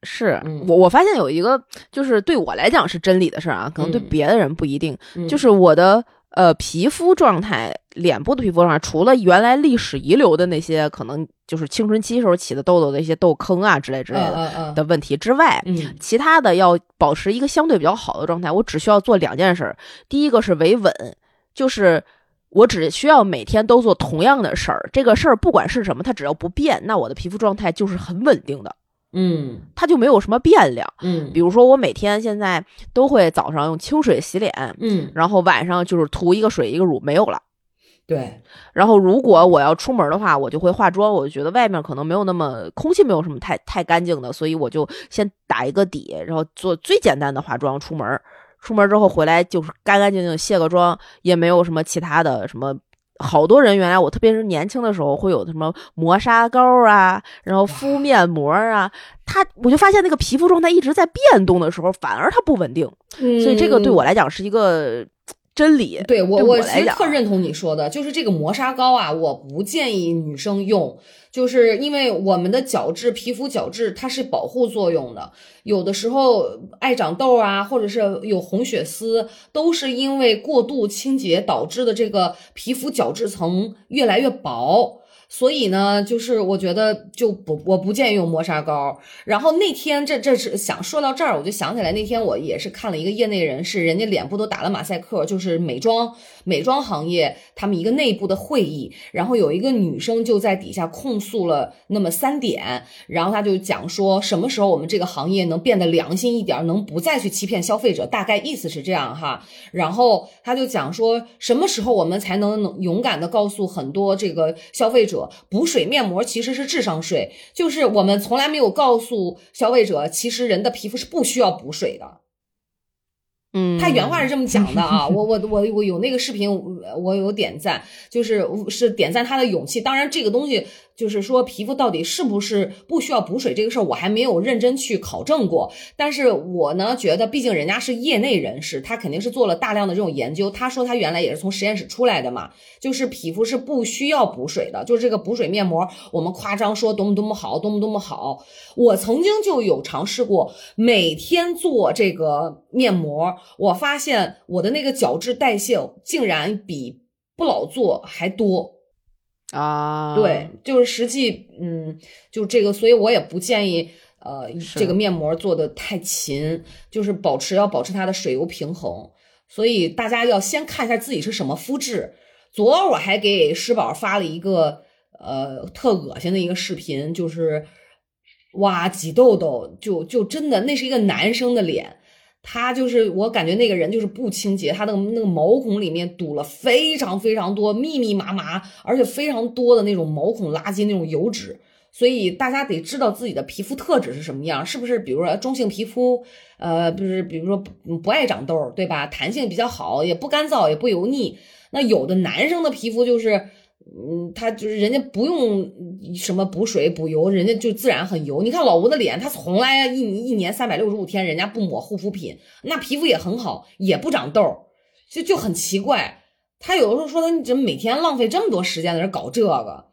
是我我发现有一个就是对我来讲是真理的事儿啊，可能对别的人不一定。就是我的呃皮肤状态，脸部的皮肤状态，除了原来历史遗留的那些可能就是青春期时候起的痘痘的一些痘坑啊之类之类的的问题之外，其他的要保持一个相对比较好的状态，我只需要做两件事。第一个是维稳，就是。我只需要每天都做同样的事儿，这个事儿不管是什么，它只要不变，那我的皮肤状态就是很稳定的。嗯，它就没有什么变量。嗯，比如说我每天现在都会早上用清水洗脸，嗯，然后晚上就是涂一个水一个乳没有了。对。然后如果我要出门的话，我就会化妆。我就觉得外面可能没有那么空气，没有什么太太干净的，所以我就先打一个底，然后做最简单的化妆出门。出门之后回来就是干干净净卸个妆，也没有什么其他的什么。好多人原来我特别是年轻的时候会有什么磨砂膏啊，然后敷面膜啊，它我就发现那个皮肤状态一直在变动的时候，反而它不稳定。所以这个对我来讲是一个。真理，对我我其实特认同你说的，就是这个磨砂膏啊，我不建议女生用，就是因为我们的角质、皮肤角质它是保护作用的，有的时候爱长痘啊，或者是有红血丝，都是因为过度清洁导致的，这个皮肤角质层越来越薄。所以呢，就是我觉得就不，我不建议用磨砂膏。然后那天这这是想说到这儿，我就想起来那天我也是看了一个业内人士，人家脸部都打了马赛克，就是美妆美妆行业他们一个内部的会议，然后有一个女生就在底下控诉了那么三点，然后她就讲说什么时候我们这个行业能变得良心一点，能不再去欺骗消费者，大概意思是这样哈。然后他就讲说什么时候我们才能勇敢的告诉很多这个消费者。补水面膜其实是智商税，就是我们从来没有告诉消费者，其实人的皮肤是不需要补水的。嗯，他原话是这么讲的啊，我我我我有那个视频，我有点赞，就是是点赞他的勇气。当然，这个东西就是说皮肤到底是不是不需要补水这个事儿，我还没有认真去考证过。但是我呢觉得，毕竟人家是业内人士，他肯定是做了大量的这种研究。他说他原来也是从实验室出来的嘛，就是皮肤是不需要补水的，就是这个补水面膜，我们夸张说多么多么好，多么多么好。我曾经就有尝试过每天做这个面膜。我发现我的那个角质代谢竟然比不老做还多啊！对，就是实际，嗯，就这个，所以我也不建议，呃，这个面膜做的太勤，就是保持要保持它的水油平衡。所以大家要先看一下自己是什么肤质。昨儿我还给施宝发了一个，呃，特恶心的一个视频，就是哇挤痘痘，就就真的那是一个男生的脸。他就是我感觉那个人就是不清洁，他的那个毛孔里面堵了非常非常多密密麻麻，而且非常多的那种毛孔垃圾那种油脂，所以大家得知道自己的皮肤特质是什么样，是不是？比如说中性皮肤，呃，不是，比如说不爱长痘，对吧？弹性比较好，也不干燥，也不油腻。那有的男生的皮肤就是。嗯，他就是人家不用什么补水补油，人家就自然很油。你看老吴的脸，他从来一一年三百六十五天，人家不抹护肤品，那皮肤也很好，也不长痘，就就很奇怪。他有的时候说他你怎么每天浪费这么多时间在这搞这个，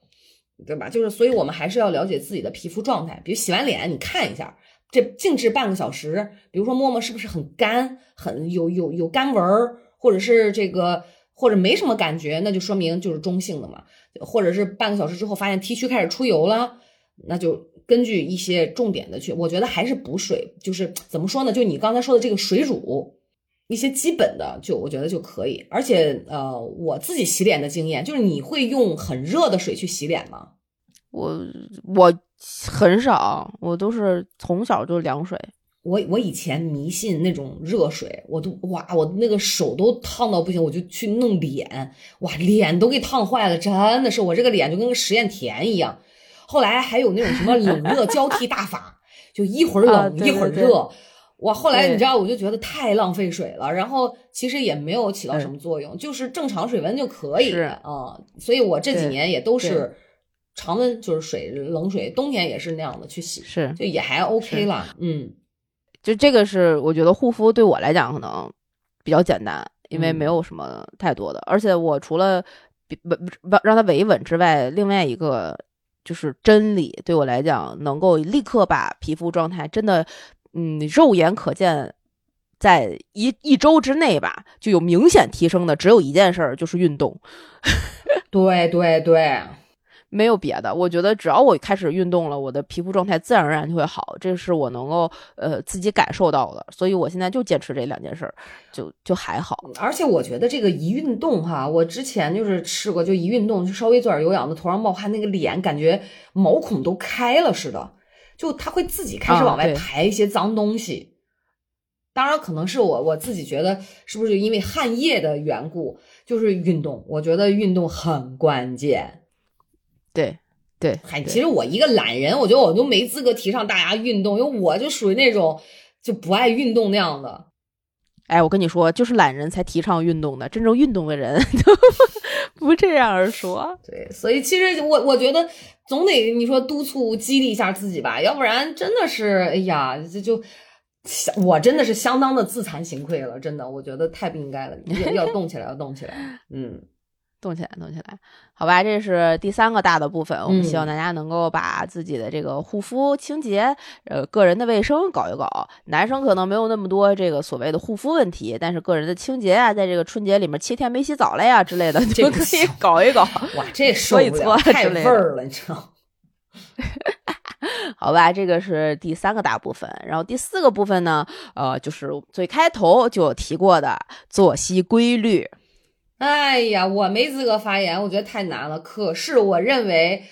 对吧？就是所以我们还是要了解自己的皮肤状态。比如洗完脸，你看一下这静置半个小时，比如说摸摸是不是很干，很有有有干纹儿，或者是这个。或者没什么感觉，那就说明就是中性的嘛。或者是半个小时之后发现 T 区开始出油了，那就根据一些重点的去，我觉得还是补水，就是怎么说呢？就你刚才说的这个水乳，一些基本的，就我觉得就可以。而且呃，我自己洗脸的经验就是，你会用很热的水去洗脸吗？我我很少，我都是从小就凉水。我我以前迷信那种热水，我都哇，我那个手都烫到不行，我就去弄脸，哇，脸都给烫坏了，真的是我这个脸就跟个实验田一样。后来还有那种什么冷热交替大法，就一会儿冷一会儿热，哇，后来你知道我就觉得太浪费水了，然后其实也没有起到什么作用，就是正常水温就可以啊。所以我这几年也都是常温，就是水冷水，冬天也是那样的去洗，是就也还 OK 了，嗯。就这个是我觉得护肤对我来讲可能比较简单，因为没有什么太多的，而且我除了让它维稳之外，另外一个就是真理对我来讲能够立刻把皮肤状态真的嗯肉眼可见，在一一周之内吧就有明显提升的，只有一件事儿就是运动。对 对对。没有别的，我觉得只要我开始运动了，我的皮肤状态自然而然就会好，这是我能够呃自己感受到的，所以我现在就坚持这两件事儿，就就还好。而且我觉得这个一运动哈，我之前就是试过，就一运动就稍微做点有氧的，头上冒汗，那个脸感觉毛孔都开了似的，就它会自己开始往外排一些脏东西。当然可能是我我自己觉得是不是因为汗液的缘故，就是运动，我觉得运动很关键。对，对，嗨，其实我一个懒人，我觉得我就没资格提倡大家运动，因为我就属于那种就不爱运动那样的。哎，我跟你说，就是懒人才提倡运动的，真正运动的人 不这样说。对，所以其实我我觉得总得你说督促激励一下自己吧，要不然真的是哎呀，这就我真的是相当的自惭形愧了，真的，我觉得太不应该了，要要动起来，要动起来，嗯。动起来，动起来，好吧，这是第三个大的部分。我们希望大家能够把自己的这个护肤、清洁、呃，个人的卫生搞一搞。男生可能没有那么多这个所谓的护肤问题，但是个人的清洁啊，在这个春节里面七天没洗澡了呀之类的，就可以搞一搞。哇，这受不了，太味儿了，你知道？好吧，这个是第三个大部分。然后第四个部分呢，呃，就是最开头就有提过的作息规律。哎呀，我没资格发言，我觉得太难了。可是我认为，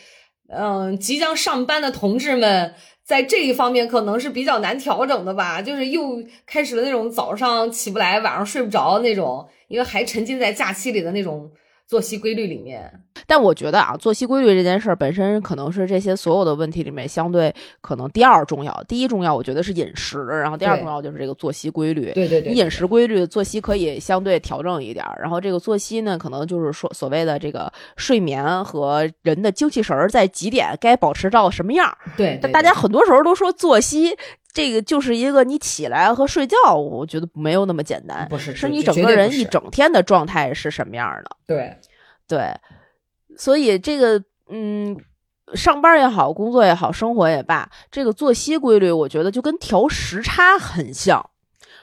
嗯，即将上班的同志们在这一方面可能是比较难调整的吧，就是又开始了那种早上起不来，晚上睡不着那种，因为还沉浸在假期里的那种。作息规律里面，但我觉得啊，作息规律这件事儿本身可能是这些所有的问题里面相对可能第二重要。第一重要，我觉得是饮食，然后第二重要就是这个作息规律。对对对，你饮食规律，作息可以相对调整一点。然后这个作息呢，可能就是说所谓的这个睡眠和人的精气神儿在几点该保持到什么样。对，但大家很多时候都说作息。这个就是一个你起来和睡觉，我觉得没有那么简单，不是，是你整个人一整天的状态是什么样的？对，对，所以这个，嗯，上班也好，工作也好，生活也罢，这个作息规律，我觉得就跟调时差很像。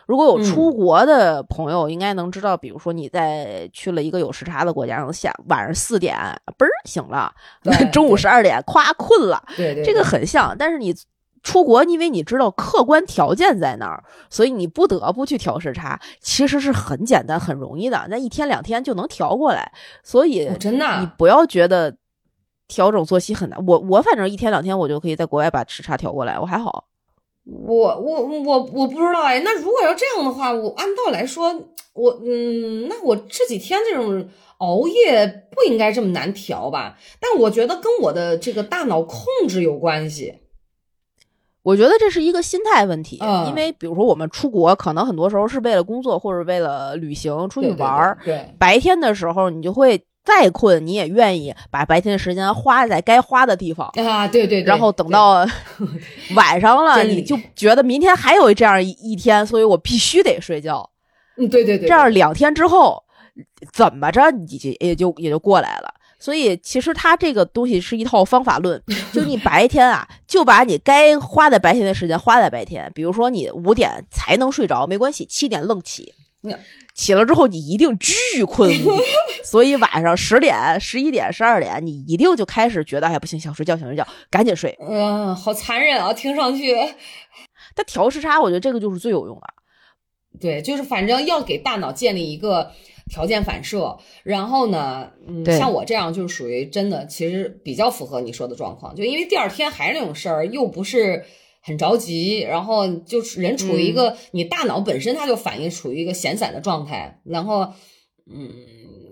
如果有出国的朋友，应该能知道，比如说你在去了一个有时差的国家，下晚上四点嘣儿醒了，中午十二点咵困了，对对，这个很像，但是你。出国，因为你知道客观条件在那儿，所以你不得不去调时差。其实是很简单、很容易的，那一天两天就能调过来。所以真的，你不要觉得调整作息很难。我我反正一天两天我就可以在国外把时差调过来，我还好。我我我我不知道哎，那如果要这样的话，我按道来说，我嗯，那我这几天这种熬夜不应该这么难调吧？但我觉得跟我的这个大脑控制有关系。我觉得这是一个心态问题，因为比如说我们出国，可能很多时候是为了工作或者为了旅行出去玩儿。对，白天的时候你就会再困，你也愿意把白天的时间花在该花的地方啊。对对。然后等到 晚上了，你就觉得明天还有这样一天，所以我必须得睡觉。嗯，对对对。这样两天之后，怎么着你就也就也就过来了。所以其实它这个东西是一套方法论，就你白天啊，就把你该花在白天的时间花在白天。比如说你五点才能睡着，没关系，七点愣起，起了之后你一定巨困无比，所以晚上十点、十一点、十二点，你一定就开始觉得，哎不行，想睡觉，想睡觉，赶紧睡。嗯，好残忍啊，听上去。但调时差，我觉得这个就是最有用的。对，就是反正要给大脑建立一个条件反射，然后呢，嗯，像我这样就是属于真的，其实比较符合你说的状况，就因为第二天还是那种事儿，又不是很着急，然后就是人处于一个、你大脑本身它就反应处于一个闲散的状态，然后，嗯，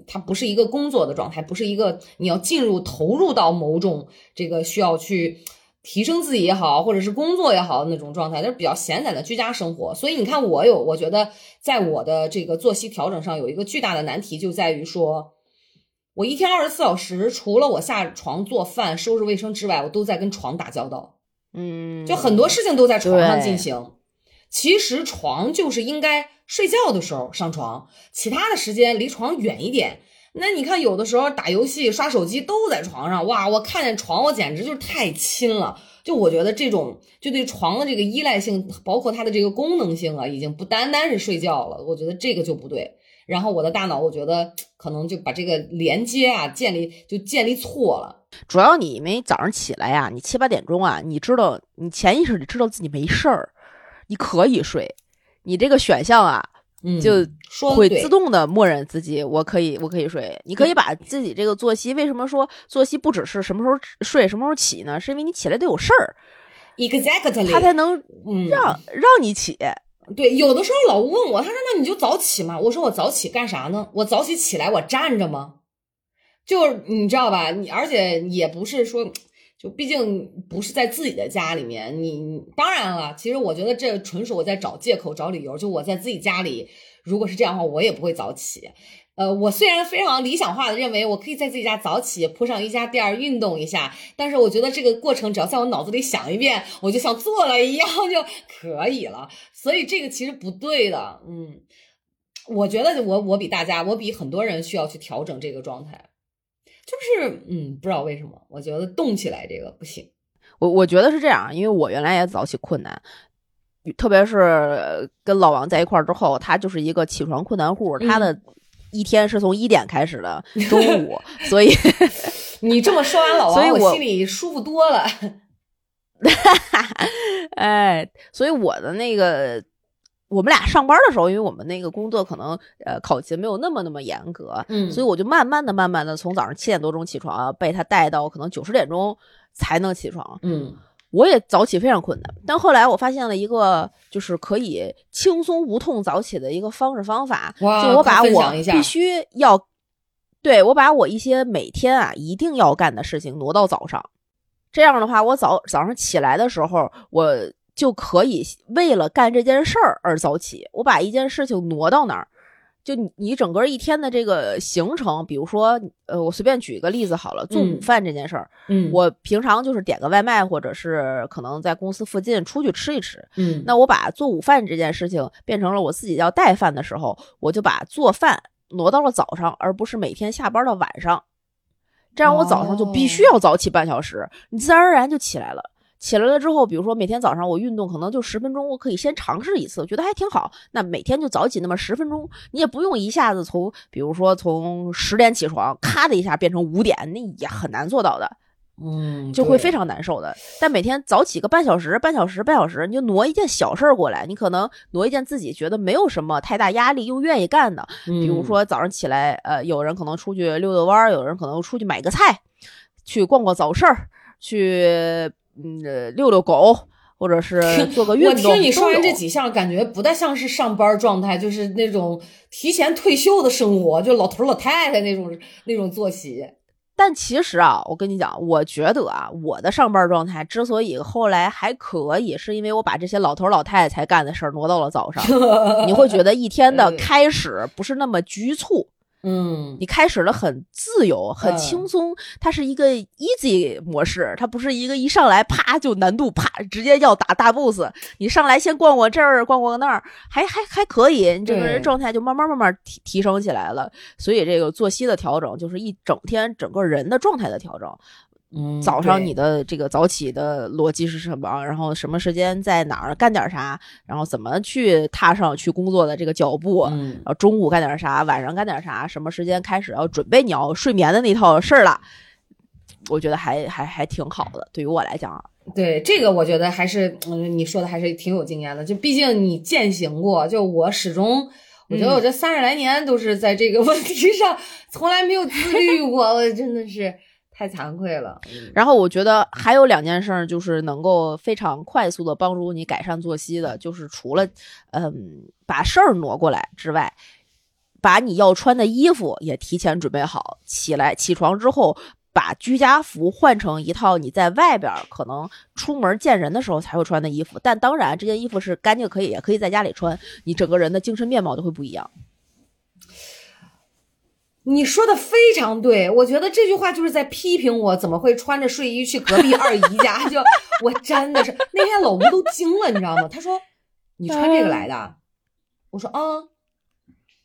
它不是一个工作的状态，不是一个你要进入投入到某种这个需要去。提升自己也好，或者是工作也好那种状态，就是比较闲散的居家生活。所以你看，我有，我觉得在我的这个作息调整上有一个巨大的难题，就在于说，我一天二十四小时，除了我下床做饭、收拾卫生之外，我都在跟床打交道。嗯，就很多事情都在床上进行。其实床就是应该睡觉的时候上床，其他的时间离床远一点。那你看，有的时候打游戏、刷手机都在床上，哇！我看见床，我简直就是太亲了。就我觉得这种就对床的这个依赖性，包括它的这个功能性啊，已经不单单是睡觉了。我觉得这个就不对。然后我的大脑，我觉得可能就把这个连接啊建立就建立错了。主要你没早上起来呀，你七八点钟啊，你知道你潜意识里知道自己没事儿，你可以睡，你这个选项啊嗯，就说会自动的默认自己我可以我可以睡。你可以把自己这个作息，为什么说作息不只是什么时候睡什么时候起呢？是因为你起来得有事儿，exactly，他才能嗯让让你起。对，有的时候老吴问我，他说：“那你就早起嘛。”我说：“我早起干啥呢？我早起起来我站着吗？就是你知道吧？你而且也不是说，就毕竟不是在自己的家里面。你当然了，其实我觉得这纯属我在找借口、找理由。就我在自己家里，如果是这样的话，我也不会早起。呃，我虽然非常理想化的认为我可以在自己家早起，铺上瑜伽垫儿运动一下，但是我觉得这个过程只要在我脑子里想一遍，我就像做了一样就可以了。所以这个其实不对的，嗯，我觉得我我比大家，我比很多人需要去调整这个状态，就是嗯，不知道为什么，我觉得动起来这个不行。我我觉得是这样，因为我原来也早起困难，特别是呃跟老王在一块儿之后，他就是一个起床困难户，他的一天是从一点开始的 中午，所以 你这么说完老王，所以我心里舒服多了。哎，所以我的那个。我们俩上班的时候，因为我们那个工作可能呃考勤没有那么那么严格，嗯所以我就慢慢的、慢慢的从早上七点多钟起床，被他带到可能九十点钟才能起床。嗯我也早起非常困难，但后来我发现了一个就是可以轻松无痛早起的一个方式方法，就我把我必须要，对我把我一些每天啊一定要干的事情挪到早上，这样的话，我早早上起来的时候，我就可以为了干这件事儿而早起，我把一件事情挪到哪儿。就你你整个一天的这个行程，比如说，呃，我随便举一个例子好了，做午嗯饭这件事儿，嗯我平常就是点个外卖，或者是可能在公司附近出去吃一吃。嗯那我把做午饭这件事情变成了我自己要带饭的时候，我就把做饭挪到了早上，而不是每天下班的晚上。这样我早上就必须要早起半小时，你自然而然就起来了。起来了之后，比如说每天早上我运动可能就十分钟，我可以先尝试一次，我觉得还挺好。那每天就早起那么十分钟，你也不用一下子从，比如说从十点起床，咔的一下变成五点，那也很难做到的。嗯，就会非常难受的。但每天早起个半小时、半小时、半小时，你就挪一件小事儿过来，你可能挪一件自己觉得没有什么太大压力又愿意干的，比如嗯说早上起来，呃，有人可能出去溜溜弯儿，有人可能出去买个菜，去逛逛早市儿，去嗯呃遛遛狗，或者是做个运动。我听你说完这几项，感觉不太像是上班状态，就是那种提前退休的生活，就老头老太太那种那种作息。但其实啊，我跟你讲，我觉得啊，我的上班状态之所以后来还可以，是因为我把这些老头老太太才干的事儿挪到了早上。你会觉得一天的嗯开始不是那么局促，嗯你开始了很自由、很嗯轻松，它是一个 easy 模式，它不是一个一上来啪就难度啪直接要打大 boss。你上来先逛逛这儿，逛逛那儿，还还还可以，你整个人状态就慢慢慢慢提提升起来了。所以这个作息的调整，就是一整天整个人的状态的调整。嗯，早上你的这个早起的逻辑是什么？然后什么时间在哪儿干点啥？然后怎么去踏上去工作的这个脚步？嗯然后中午干点啥？晚上干点啥？什么时间开始要准备你要睡眠的那套事儿了？我觉得还还还挺好的，对于我来讲啊，对这个，我觉得还是嗯，你说的还是挺有经验的。就毕竟你践行过，就我始终，我觉得我这三十来年都是在这个 问题上从来没有自律过，我真的是太惭愧了。然后我觉得还有两件事，就是能够非常快速的帮助你改善作息的，就是除了嗯把事儿挪过来之外，把你要穿的衣服也提前准备好，起来起床之后。把居家服换成一套你在外边可能出门见人的时候才会穿的衣服，但当然这件衣服是干净可以，也可以在家里穿，你整个人的精神面貌都会不一样。你说的非常对，我觉得这句话就是在批评我怎么会穿着睡衣去隔壁二姨家。就 我真的是那天老吴都惊了，你知道吗？他说：“你穿这个来的？”我说：“啊。”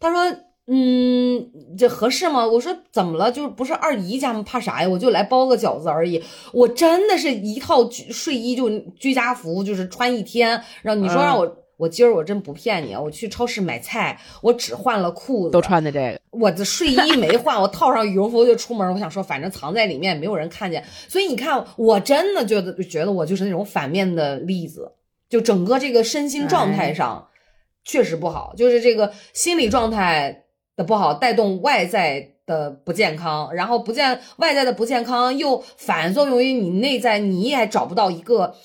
他说：“嗯，这合适吗？”我说：“怎么了？就是不是二姨家吗？怕啥呀？我就来包个饺子而已。我真的是一套居睡衣就居家服，就是穿一天。让你说让我。我今儿我真不骗你啊！我去超市买菜，我只换了裤子，都穿的这个，我的睡衣没换，我套上羽绒服就出门。我想说，反正藏在里面，没有人看见。所以你看，我真的觉得觉得我就是那种反面的例子，就整个这个身心状态上确实不好，就是这个心理状态的不好，带动外在的不健康，然后不健外在的不健康又反作用于你内在，你也找不到一个。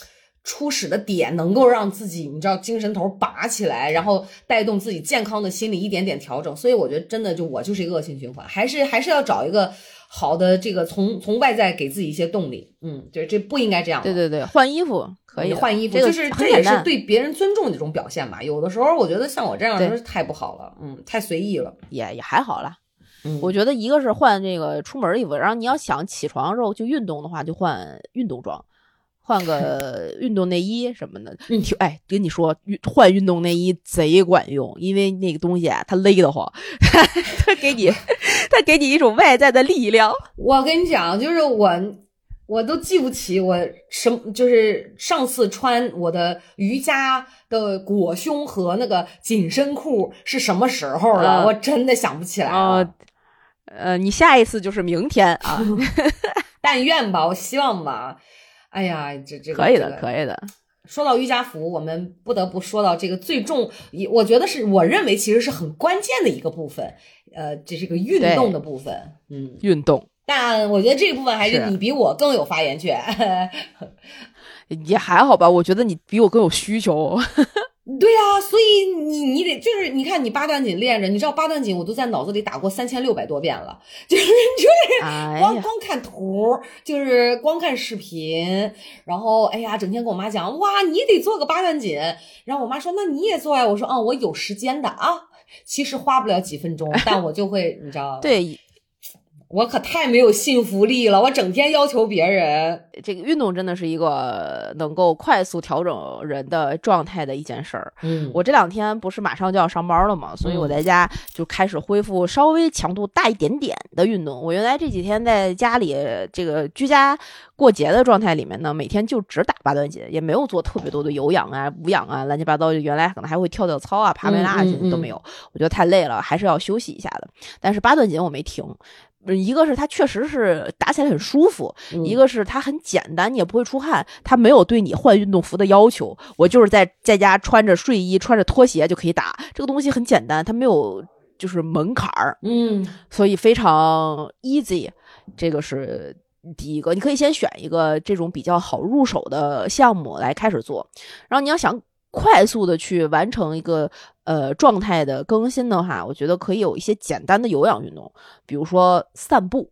初始的点能够让自己，你知道精神头拔起来，然后带动自己健康的心理一点点调整。所以我觉得真的就我就是一个恶性循环，还是还是要找一个好的这个从从外在给自己一些动力。嗯，对，这不应该这样。对对对，换衣服可以换衣服，这个就是这也是对别人尊重的一种表现吧。有的时候我觉得像我这样对就是太不好了，嗯，太随意了。也也还好啦。嗯我觉得一个是换这个出门衣服，然后你要想起床之后就运动的话，就换运动装，换个运动内衣什么的。嗯挺哎，跟你说，换运动内衣贼管用，因为那个东西啊，它勒得慌，它给你，它给你一种外在的力量。我跟你讲，就是我，我都记不起我什么，就是上次穿我的瑜伽的裹胸和那个紧身裤是什么时候了，嗯我真的想不起来了。呃呃，你下一次就是明天啊，但愿吧，我希望吧。哎呀，这这个可以的，这个可以的。说到瑜伽服，我们不得不说到这个最重，我觉得是我认为其实是很关键的一个部分，呃，这是个运动的部分，嗯，运动但我觉得这个部分还是是你比我更有发言权。也还好吧，我觉得你比我更有需求。对呀、所以你你得就是你看你八段锦练着，你知道八段锦我都在脑子里打过三千六百多遍了，就是就是，光光看图，就是光看视频，然后哎呀，整天跟我妈讲，哇，你得做个八段锦。然后我妈说，那你也做呀？我说，啊，我有时间的啊。其实花不了几分钟，但我就会，你知道，对，我可太没有信服力了，我整天要求别人。这个运动真的是一个能够快速调整人的状态的一件事儿。嗯我这两天不是马上就要上班了嘛，所以我在家就开始恢复稍微强度大一点点的运动。我原来这几天在家里这个居家过节的状态里面呢，每天就只打八段锦，也没有做特别多的有氧啊、无氧啊、乱七八糟。原来可能还会跳跳操啊、爬梅拉啊，嗯嗯这都没有。我觉得太累了，还是要休息一下的。但是八段锦我没停。一个是它确实是打起来很舒服，嗯一个是它很简单，你也不会出汗，它没有对你换运动服的要求。我就是在在家穿着睡衣、穿着拖鞋就可以打，这个东西很简单，它没有就是门槛儿，嗯所以非常 easy。这个是第一个，你可以先选一个这种比较好入手的项目来开始做，然后你要想快速的去完成一个呃状态的更新的话，我觉得可以有一些简单的有氧运动，比如说散步，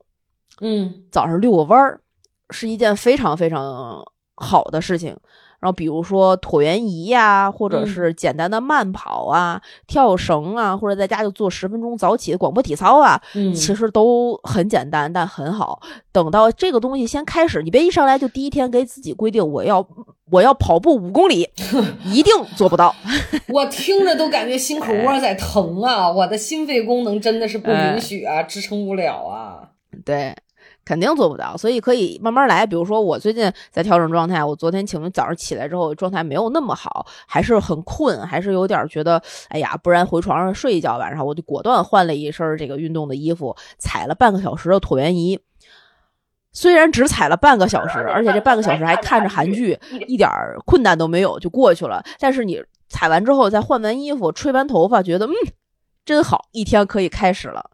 嗯早上遛个弯儿是一件非常非常好的事情。然后比如说椭圆仪呀、或者嗯是简单的慢跑啊、跳绳啊，或者在家就做十分钟早起的广播体操啊，嗯，其实都很简单，但很好。等到这个东西先开始，你别一上来就第一天给自己规定我要我要跑步五公里，一定做不到。我听着都感觉心口窝在疼啊！我的心肺功能真的是不允许啊，支撑不了啊。对，肯定做不到，所以可以慢慢来。比如说，我最近在调整状态，我昨天请问早上起来之后状态没有那么好，还是很困，还是有点觉得，哎呀，不然回床上睡一觉。晚上我就果断换了一身这个运动的衣服，踩了半个小时的椭圆仪。虽然只踩了半个小时，而且这半个小时还看着韩剧，一点困难都没有就过去了。但是你踩完之后再换完衣服、吹完头发，觉得嗯，真好，一天可以开始了。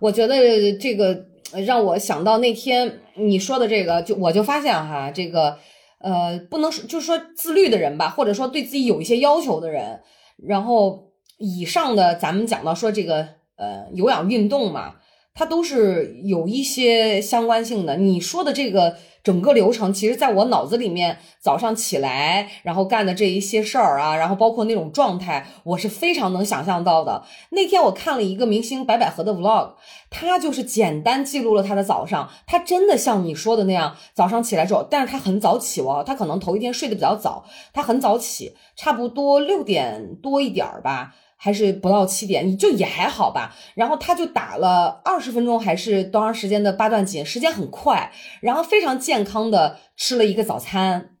我觉得这个。让我想到那天你说的这个，就我就发现哈，这个呃，不能说就是说自律的人吧，或者说对自己有一些要求的人，然后以上的咱们讲到说这个呃有氧运动嘛，它都是有一些相关性的。你说的这个。整个流程，其实在我脑子里面，早上起来然后干的这一些事儿啊，然后包括那种状态，我是非常能想象到的。那天我看了一个明星白百合的 vlog，他就是简单记录了他的早上，他真的像你说的那样，早上起来之后，但是他很早起哦，他可能头一天睡得比较早，他很早起，差不多六点多一点儿吧。还是不到七点，你就也还好吧。然后他就打了二十分钟，还是多长时间的八段锦，时间很快。然后非常健康的吃了一个早餐，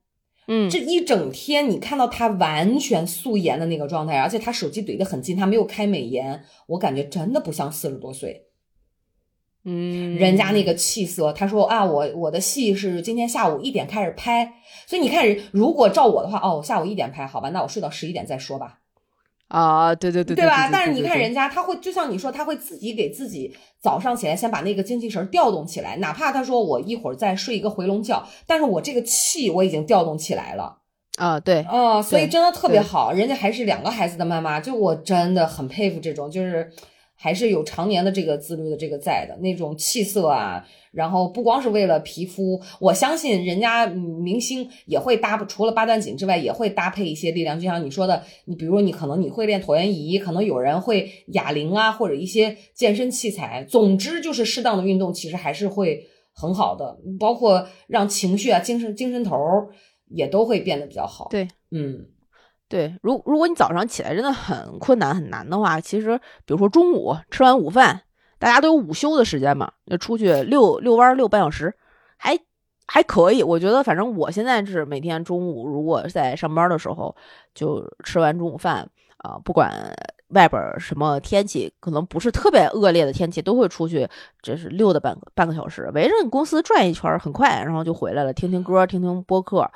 嗯，这一整天你看到他完全素颜的那个状态，而且他手机怼得很近，他没有开美颜，我感觉真的不像四十多岁。嗯，人家那个气色，他说啊，我我的戏是今天下午一点开始拍，所以你看，如果照我的话，哦，下午一点拍，好吧，那我睡到十一点再说吧。啊，对对对，对吧？但是你看人家，他会就像你说，他会自己给自己早上起来先把那个精气神调动起来，哪怕他说我一会儿再睡一个回笼觉，但是我这个气我已经调动起来了啊，对，啊，所以真的特别好。人家还是两个孩子的妈妈，就我真的很佩服这种，就是还是有常年的这个自律的这个在的那种气色啊。然后不光是为了皮肤，我相信人家明星也会搭，除了八段锦之外，也会搭配一些力量。就像你说的，你比如你可能你会练椭圆仪，可能有人会哑铃啊，或者一些健身器材。总之就是适当的运动，其实还是会很好的，包括让情绪啊、精神精神头儿也都会变得比较好。对，嗯，对。如如果你早上起来真的很困难很难的话，其实比如说中午吃完午饭。大家都有午休的时间嘛，就出去遛遛弯，遛半小时，还还可以。我觉得，反正我现在是每天中午，如果在上班的时候，就吃完中午饭啊，不管外边什么天气，可能不是特别恶劣的天气，都会出去，这是溜达半个半个小时，围着你公司转一圈，很快，然后就回来了，听听歌，听听播客。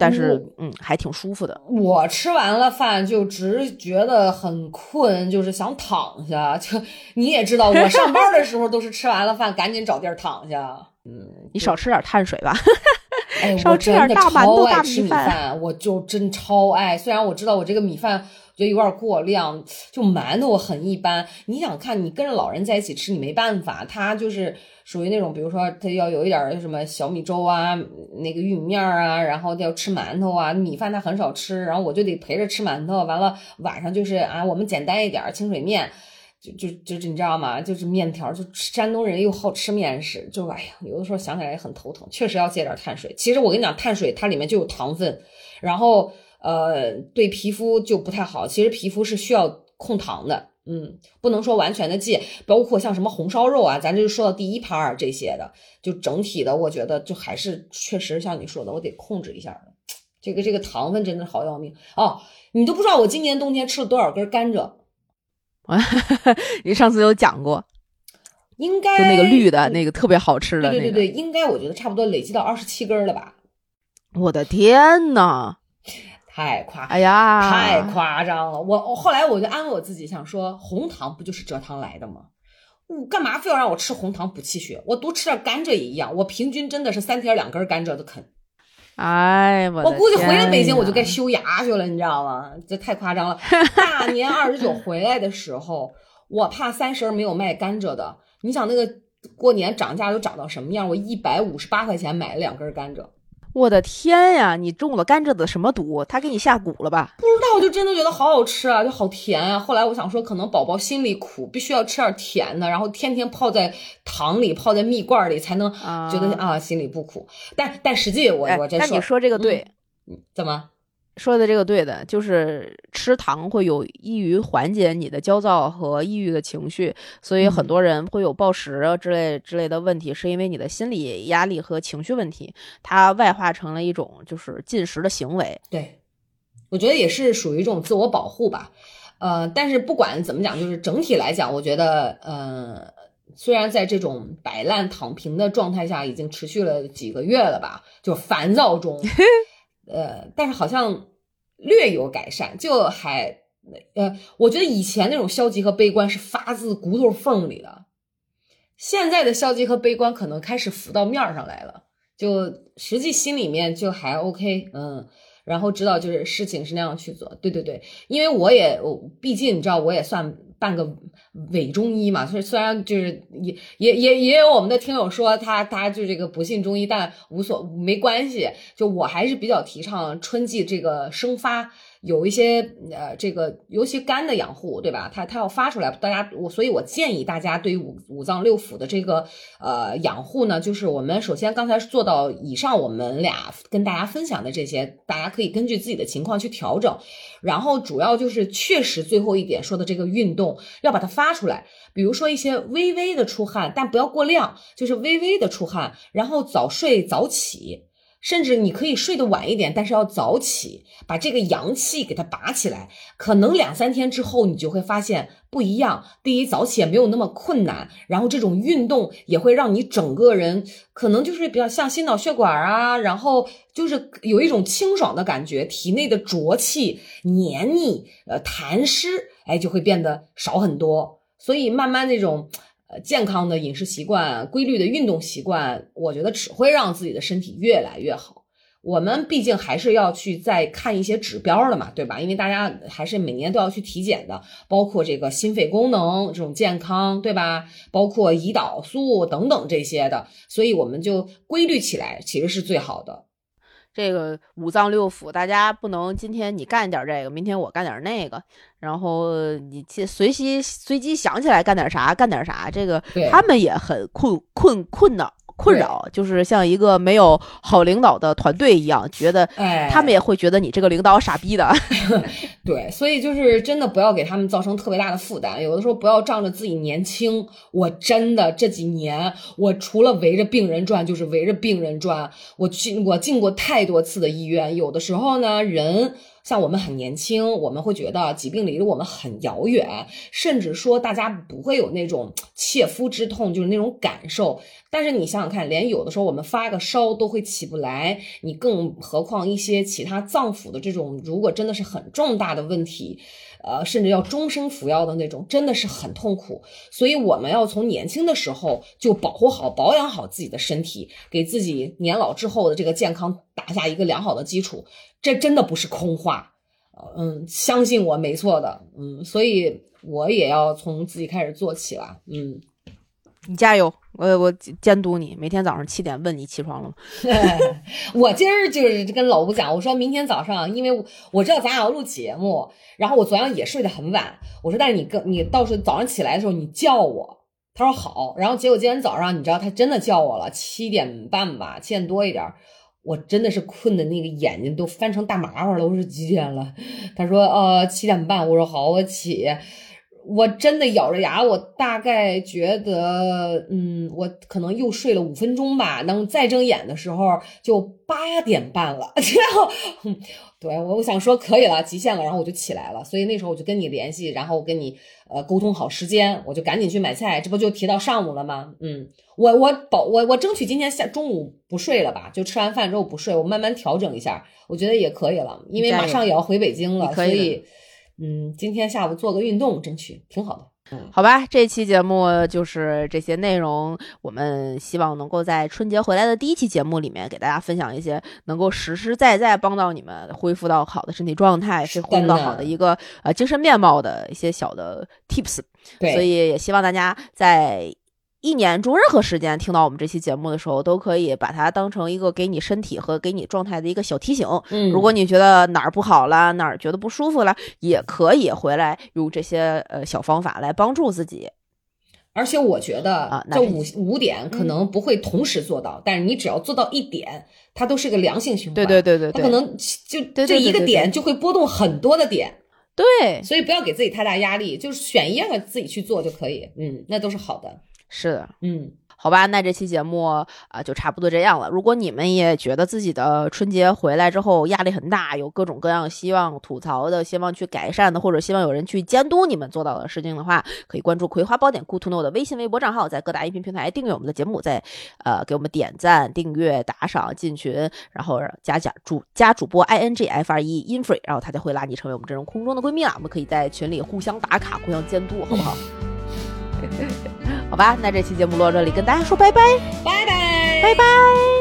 但是，嗯，还挺舒服的。我吃完了饭就只觉得很困，就是想躺下。就你也知道，我上班的时候都是吃完了饭赶紧找地儿躺下。嗯，你少吃点碳水吧。哎，少吃点大馒头、大米饭。我就真超爱。虽然我知道我这个米饭。觉得有点过量，就馒头很一般。你想看，你跟着老人在一起吃，你没办法。他就是属于那种，比如说他要有一点什么小米粥啊，那个玉米面啊，然后要吃馒头啊，米饭他很少吃，然后我就得陪着吃馒头。完了晚上就是啊，我们简单一点清水面，就就就你知道吗？就是面条，就山东人又好吃面食，就哎呀，有的时候想起来也很头疼。确实要戒点碳水。其实我跟你讲，碳水它里面就有糖分，然后。呃，对皮肤就不太好。其实皮肤是需要控糖的，嗯，不能说完全的戒。包括像什么红烧肉啊，咱就说到第一盘儿这些的，就整体的，我觉得就还是确实像你说的，我得控制一下。这个这个糖分真的好要命哦！你都不知道我今年冬天吃了多少根甘蔗。你上次有讲过，应该就那个绿的那个特别好吃的，对对对，应该我觉得差不多累积到二十七根了吧。我的天呐！太夸，哎呀，太夸张了！我我后来我就安慰我自己，想说红糖不就是蔗糖来的吗？我干嘛非要让我吃红糖补气血？我多吃点甘蔗也一样。我平均真的是三天两根甘蔗都啃。哎，我我估计回了北京我就该修牙去了，你知道吗？这太夸张了。大年二十九回来的时候，我怕三十没有卖甘蔗的。你想那个过年涨价都涨到什么样？我一百五十八块钱买了两根甘蔗。我的天呀！你中了甘蔗的什么毒？他给你下蛊了吧？不知道，我就真的觉得好好吃啊，就好甜啊。后来我想说，可能宝宝心里苦，必须要吃点甜的，然后天天泡在糖里、泡在蜜罐里，才能觉得啊心里不苦。但但实际我我真说，那你说这个对，怎么？说的这个对的，就是吃糖会有益于缓解你的焦躁和抑郁的情绪，所以很嗯多人会有暴食啊之类之类的问题，是因为你的心理压力和情绪问题，它外化成了一种就是进食的行为。对，我觉得也是属于一种自我保护吧。呃，但是不管怎么讲，就是整体来讲，我觉得，呃，虽然在这种摆烂躺平的状态下已经持续了几个月了吧，就烦躁中，呃，但是好像略有改善，就还，呃，我觉得以前那种消极和悲观是发自骨头缝里的，现在的消极和悲观可能开始浮到面儿上来了，就实际心里面就还 OK，嗯。然后知道就是事情是那样去做，对对对，因为我也我毕竟你知道我也算半个伪中医嘛，所以虽然就是也也也也有我们的听友说他他就这个不信中医，但无所没关系，就我还是比较提倡春季这个生发。有一些呃，这个尤其肝的养护，对吧？它它要发出来，大家我所以，我建议大家对于五五脏六腑的这个呃养护呢，就是我们首先刚才做到以上我们俩跟大家分享的这些，大家可以根据自己的情况去调整。然后主要就是确实最后一点说的这个运动要把它发出来，比如说一些微微的出汗，但不要过量，就是微微的出汗，然后早睡早起。甚至你可以睡得晚一点，但是要早起，把这个阳气给它拔起来。可能两三天之后，你就会发现不一样。第一，早起也没有那么困难，然后这种运动也会让你整个人可能就是比较像心脑血管啊，然后就是有一种清爽的感觉，体内的浊气、黏腻、呃痰湿，哎，就会变得少很多。所以慢慢这种。呃，健康的饮食习惯、规律的运动习惯，我觉得只会让自己的身体越来越好。我们毕竟还是要去再看一些指标的嘛，对吧？因为大家还是每年都要去体检的，包括这个心肺功能这种健康，对吧？包括胰岛素等等这些的，所以我们就规律起来，其实是最好的。这个五脏六腑，大家不能今天你干点这个，明天我干点那个，然后你去随机随机想起来干点啥干点啥，这个他们也很困困困扰困扰，就是像一个没有好领导的团队一样，觉得他们也会觉得你这个领导傻逼的。对，所以就是真的不要给他们造成特别大的负担，有的时候不要仗着自己年轻，我真的这几年我除了围着病人转，就是围着病人转，我进我进过太多次的医院，有的时候呢人。像我们很年轻，我们会觉得疾病离我们很遥远，甚至说大家不会有那种切肤之痛，就是那种感受。但是你想想看，连有的时候我们发个烧都会起不来，你更何况一些其他脏腑的这种，如果真的是很重大的问题，呃，甚至要终身服药的那种，真的是很痛苦。所以我们要从年轻的时候就保护好、保养好自己的身体，给自己年老之后的这个健康打下一个良好的基础。这真的不是空话，嗯，相信我，没错的，嗯，所以我也要从自己开始做起了，嗯，你加油，我我监督你，每天早上七点问你起床了吗？我今儿就是跟老吴讲，我说明天早上，因为我知道咱俩要录节目，然后我昨天也睡得很晚，我说但是你跟你到时候早上起来的时候你叫我，他说好，然后结果今天早上你知道他真的叫我了，七点半吧，七点多一点。我真的是困的那个眼睛都翻成大麻花了。我说几点了？他说呃七点半。我说好，我起。我真的咬着牙，我大概觉得，嗯，我可能又睡了五分钟吧。等再睁眼的时候就八点半了。然后，对我我想说可以了，极限了。然后我就起来了。所以那时候我就跟你联系，然后我跟你呃沟通好时间，我就赶紧去买菜。这不就提到上午了吗？嗯。我我保我我争取今天下中午不睡了吧，就吃完饭之后不睡，我慢慢调整一下，我觉得也可以了，因为马上也要回北京了，所以嗯，今天下午做个运动，争取挺好的。嗯，好吧，这期节目就是这些内容，我们希望能够在春节回来的第一期节目里面给大家分享一些能够实实在在帮到你们恢复到好的身体状态，是恢复到好的一个呃精神面貌的一些小的 tips。对，所以也希望大家在。一年中任何时间听到我们这期节目的时候，都可以把它当成一个给你身体和给你状态的一个小提醒。嗯，如果你觉得哪儿不好了，哪儿觉得不舒服了，也可以回来用这些呃小方法来帮助自己。而且我觉得啊，这五五点可能不会同时做到，嗯、但是你只要做到一点，它都是个良性循环。对对对对对，它可能就这一个点就会波动很多的点，对所以不要给自己太大压力，就是选一样的自己去做就可以。嗯，那都是好的。是的。嗯，好吧，那这期节目啊、呃就差不多这样了。如果你们也觉得自己的春节回来之后压力很大，有各种各样希望吐槽的、希望去改善的，或者希望有人去监督你们做到的事情的话，可以关注《葵花宝典 Good to Know》的微信、微博账号，在各大音频平台订阅我们的节目，在呃给我们点赞、订阅、打赏、进群，然后加加主加主播 i n g f r e infree，然后他就会拉你成为我们这种空中的闺蜜了。我们可以在群里互相打卡、互相监督，好不好？好吧，那这期节目录到这里，跟大家说拜拜。拜拜，拜拜。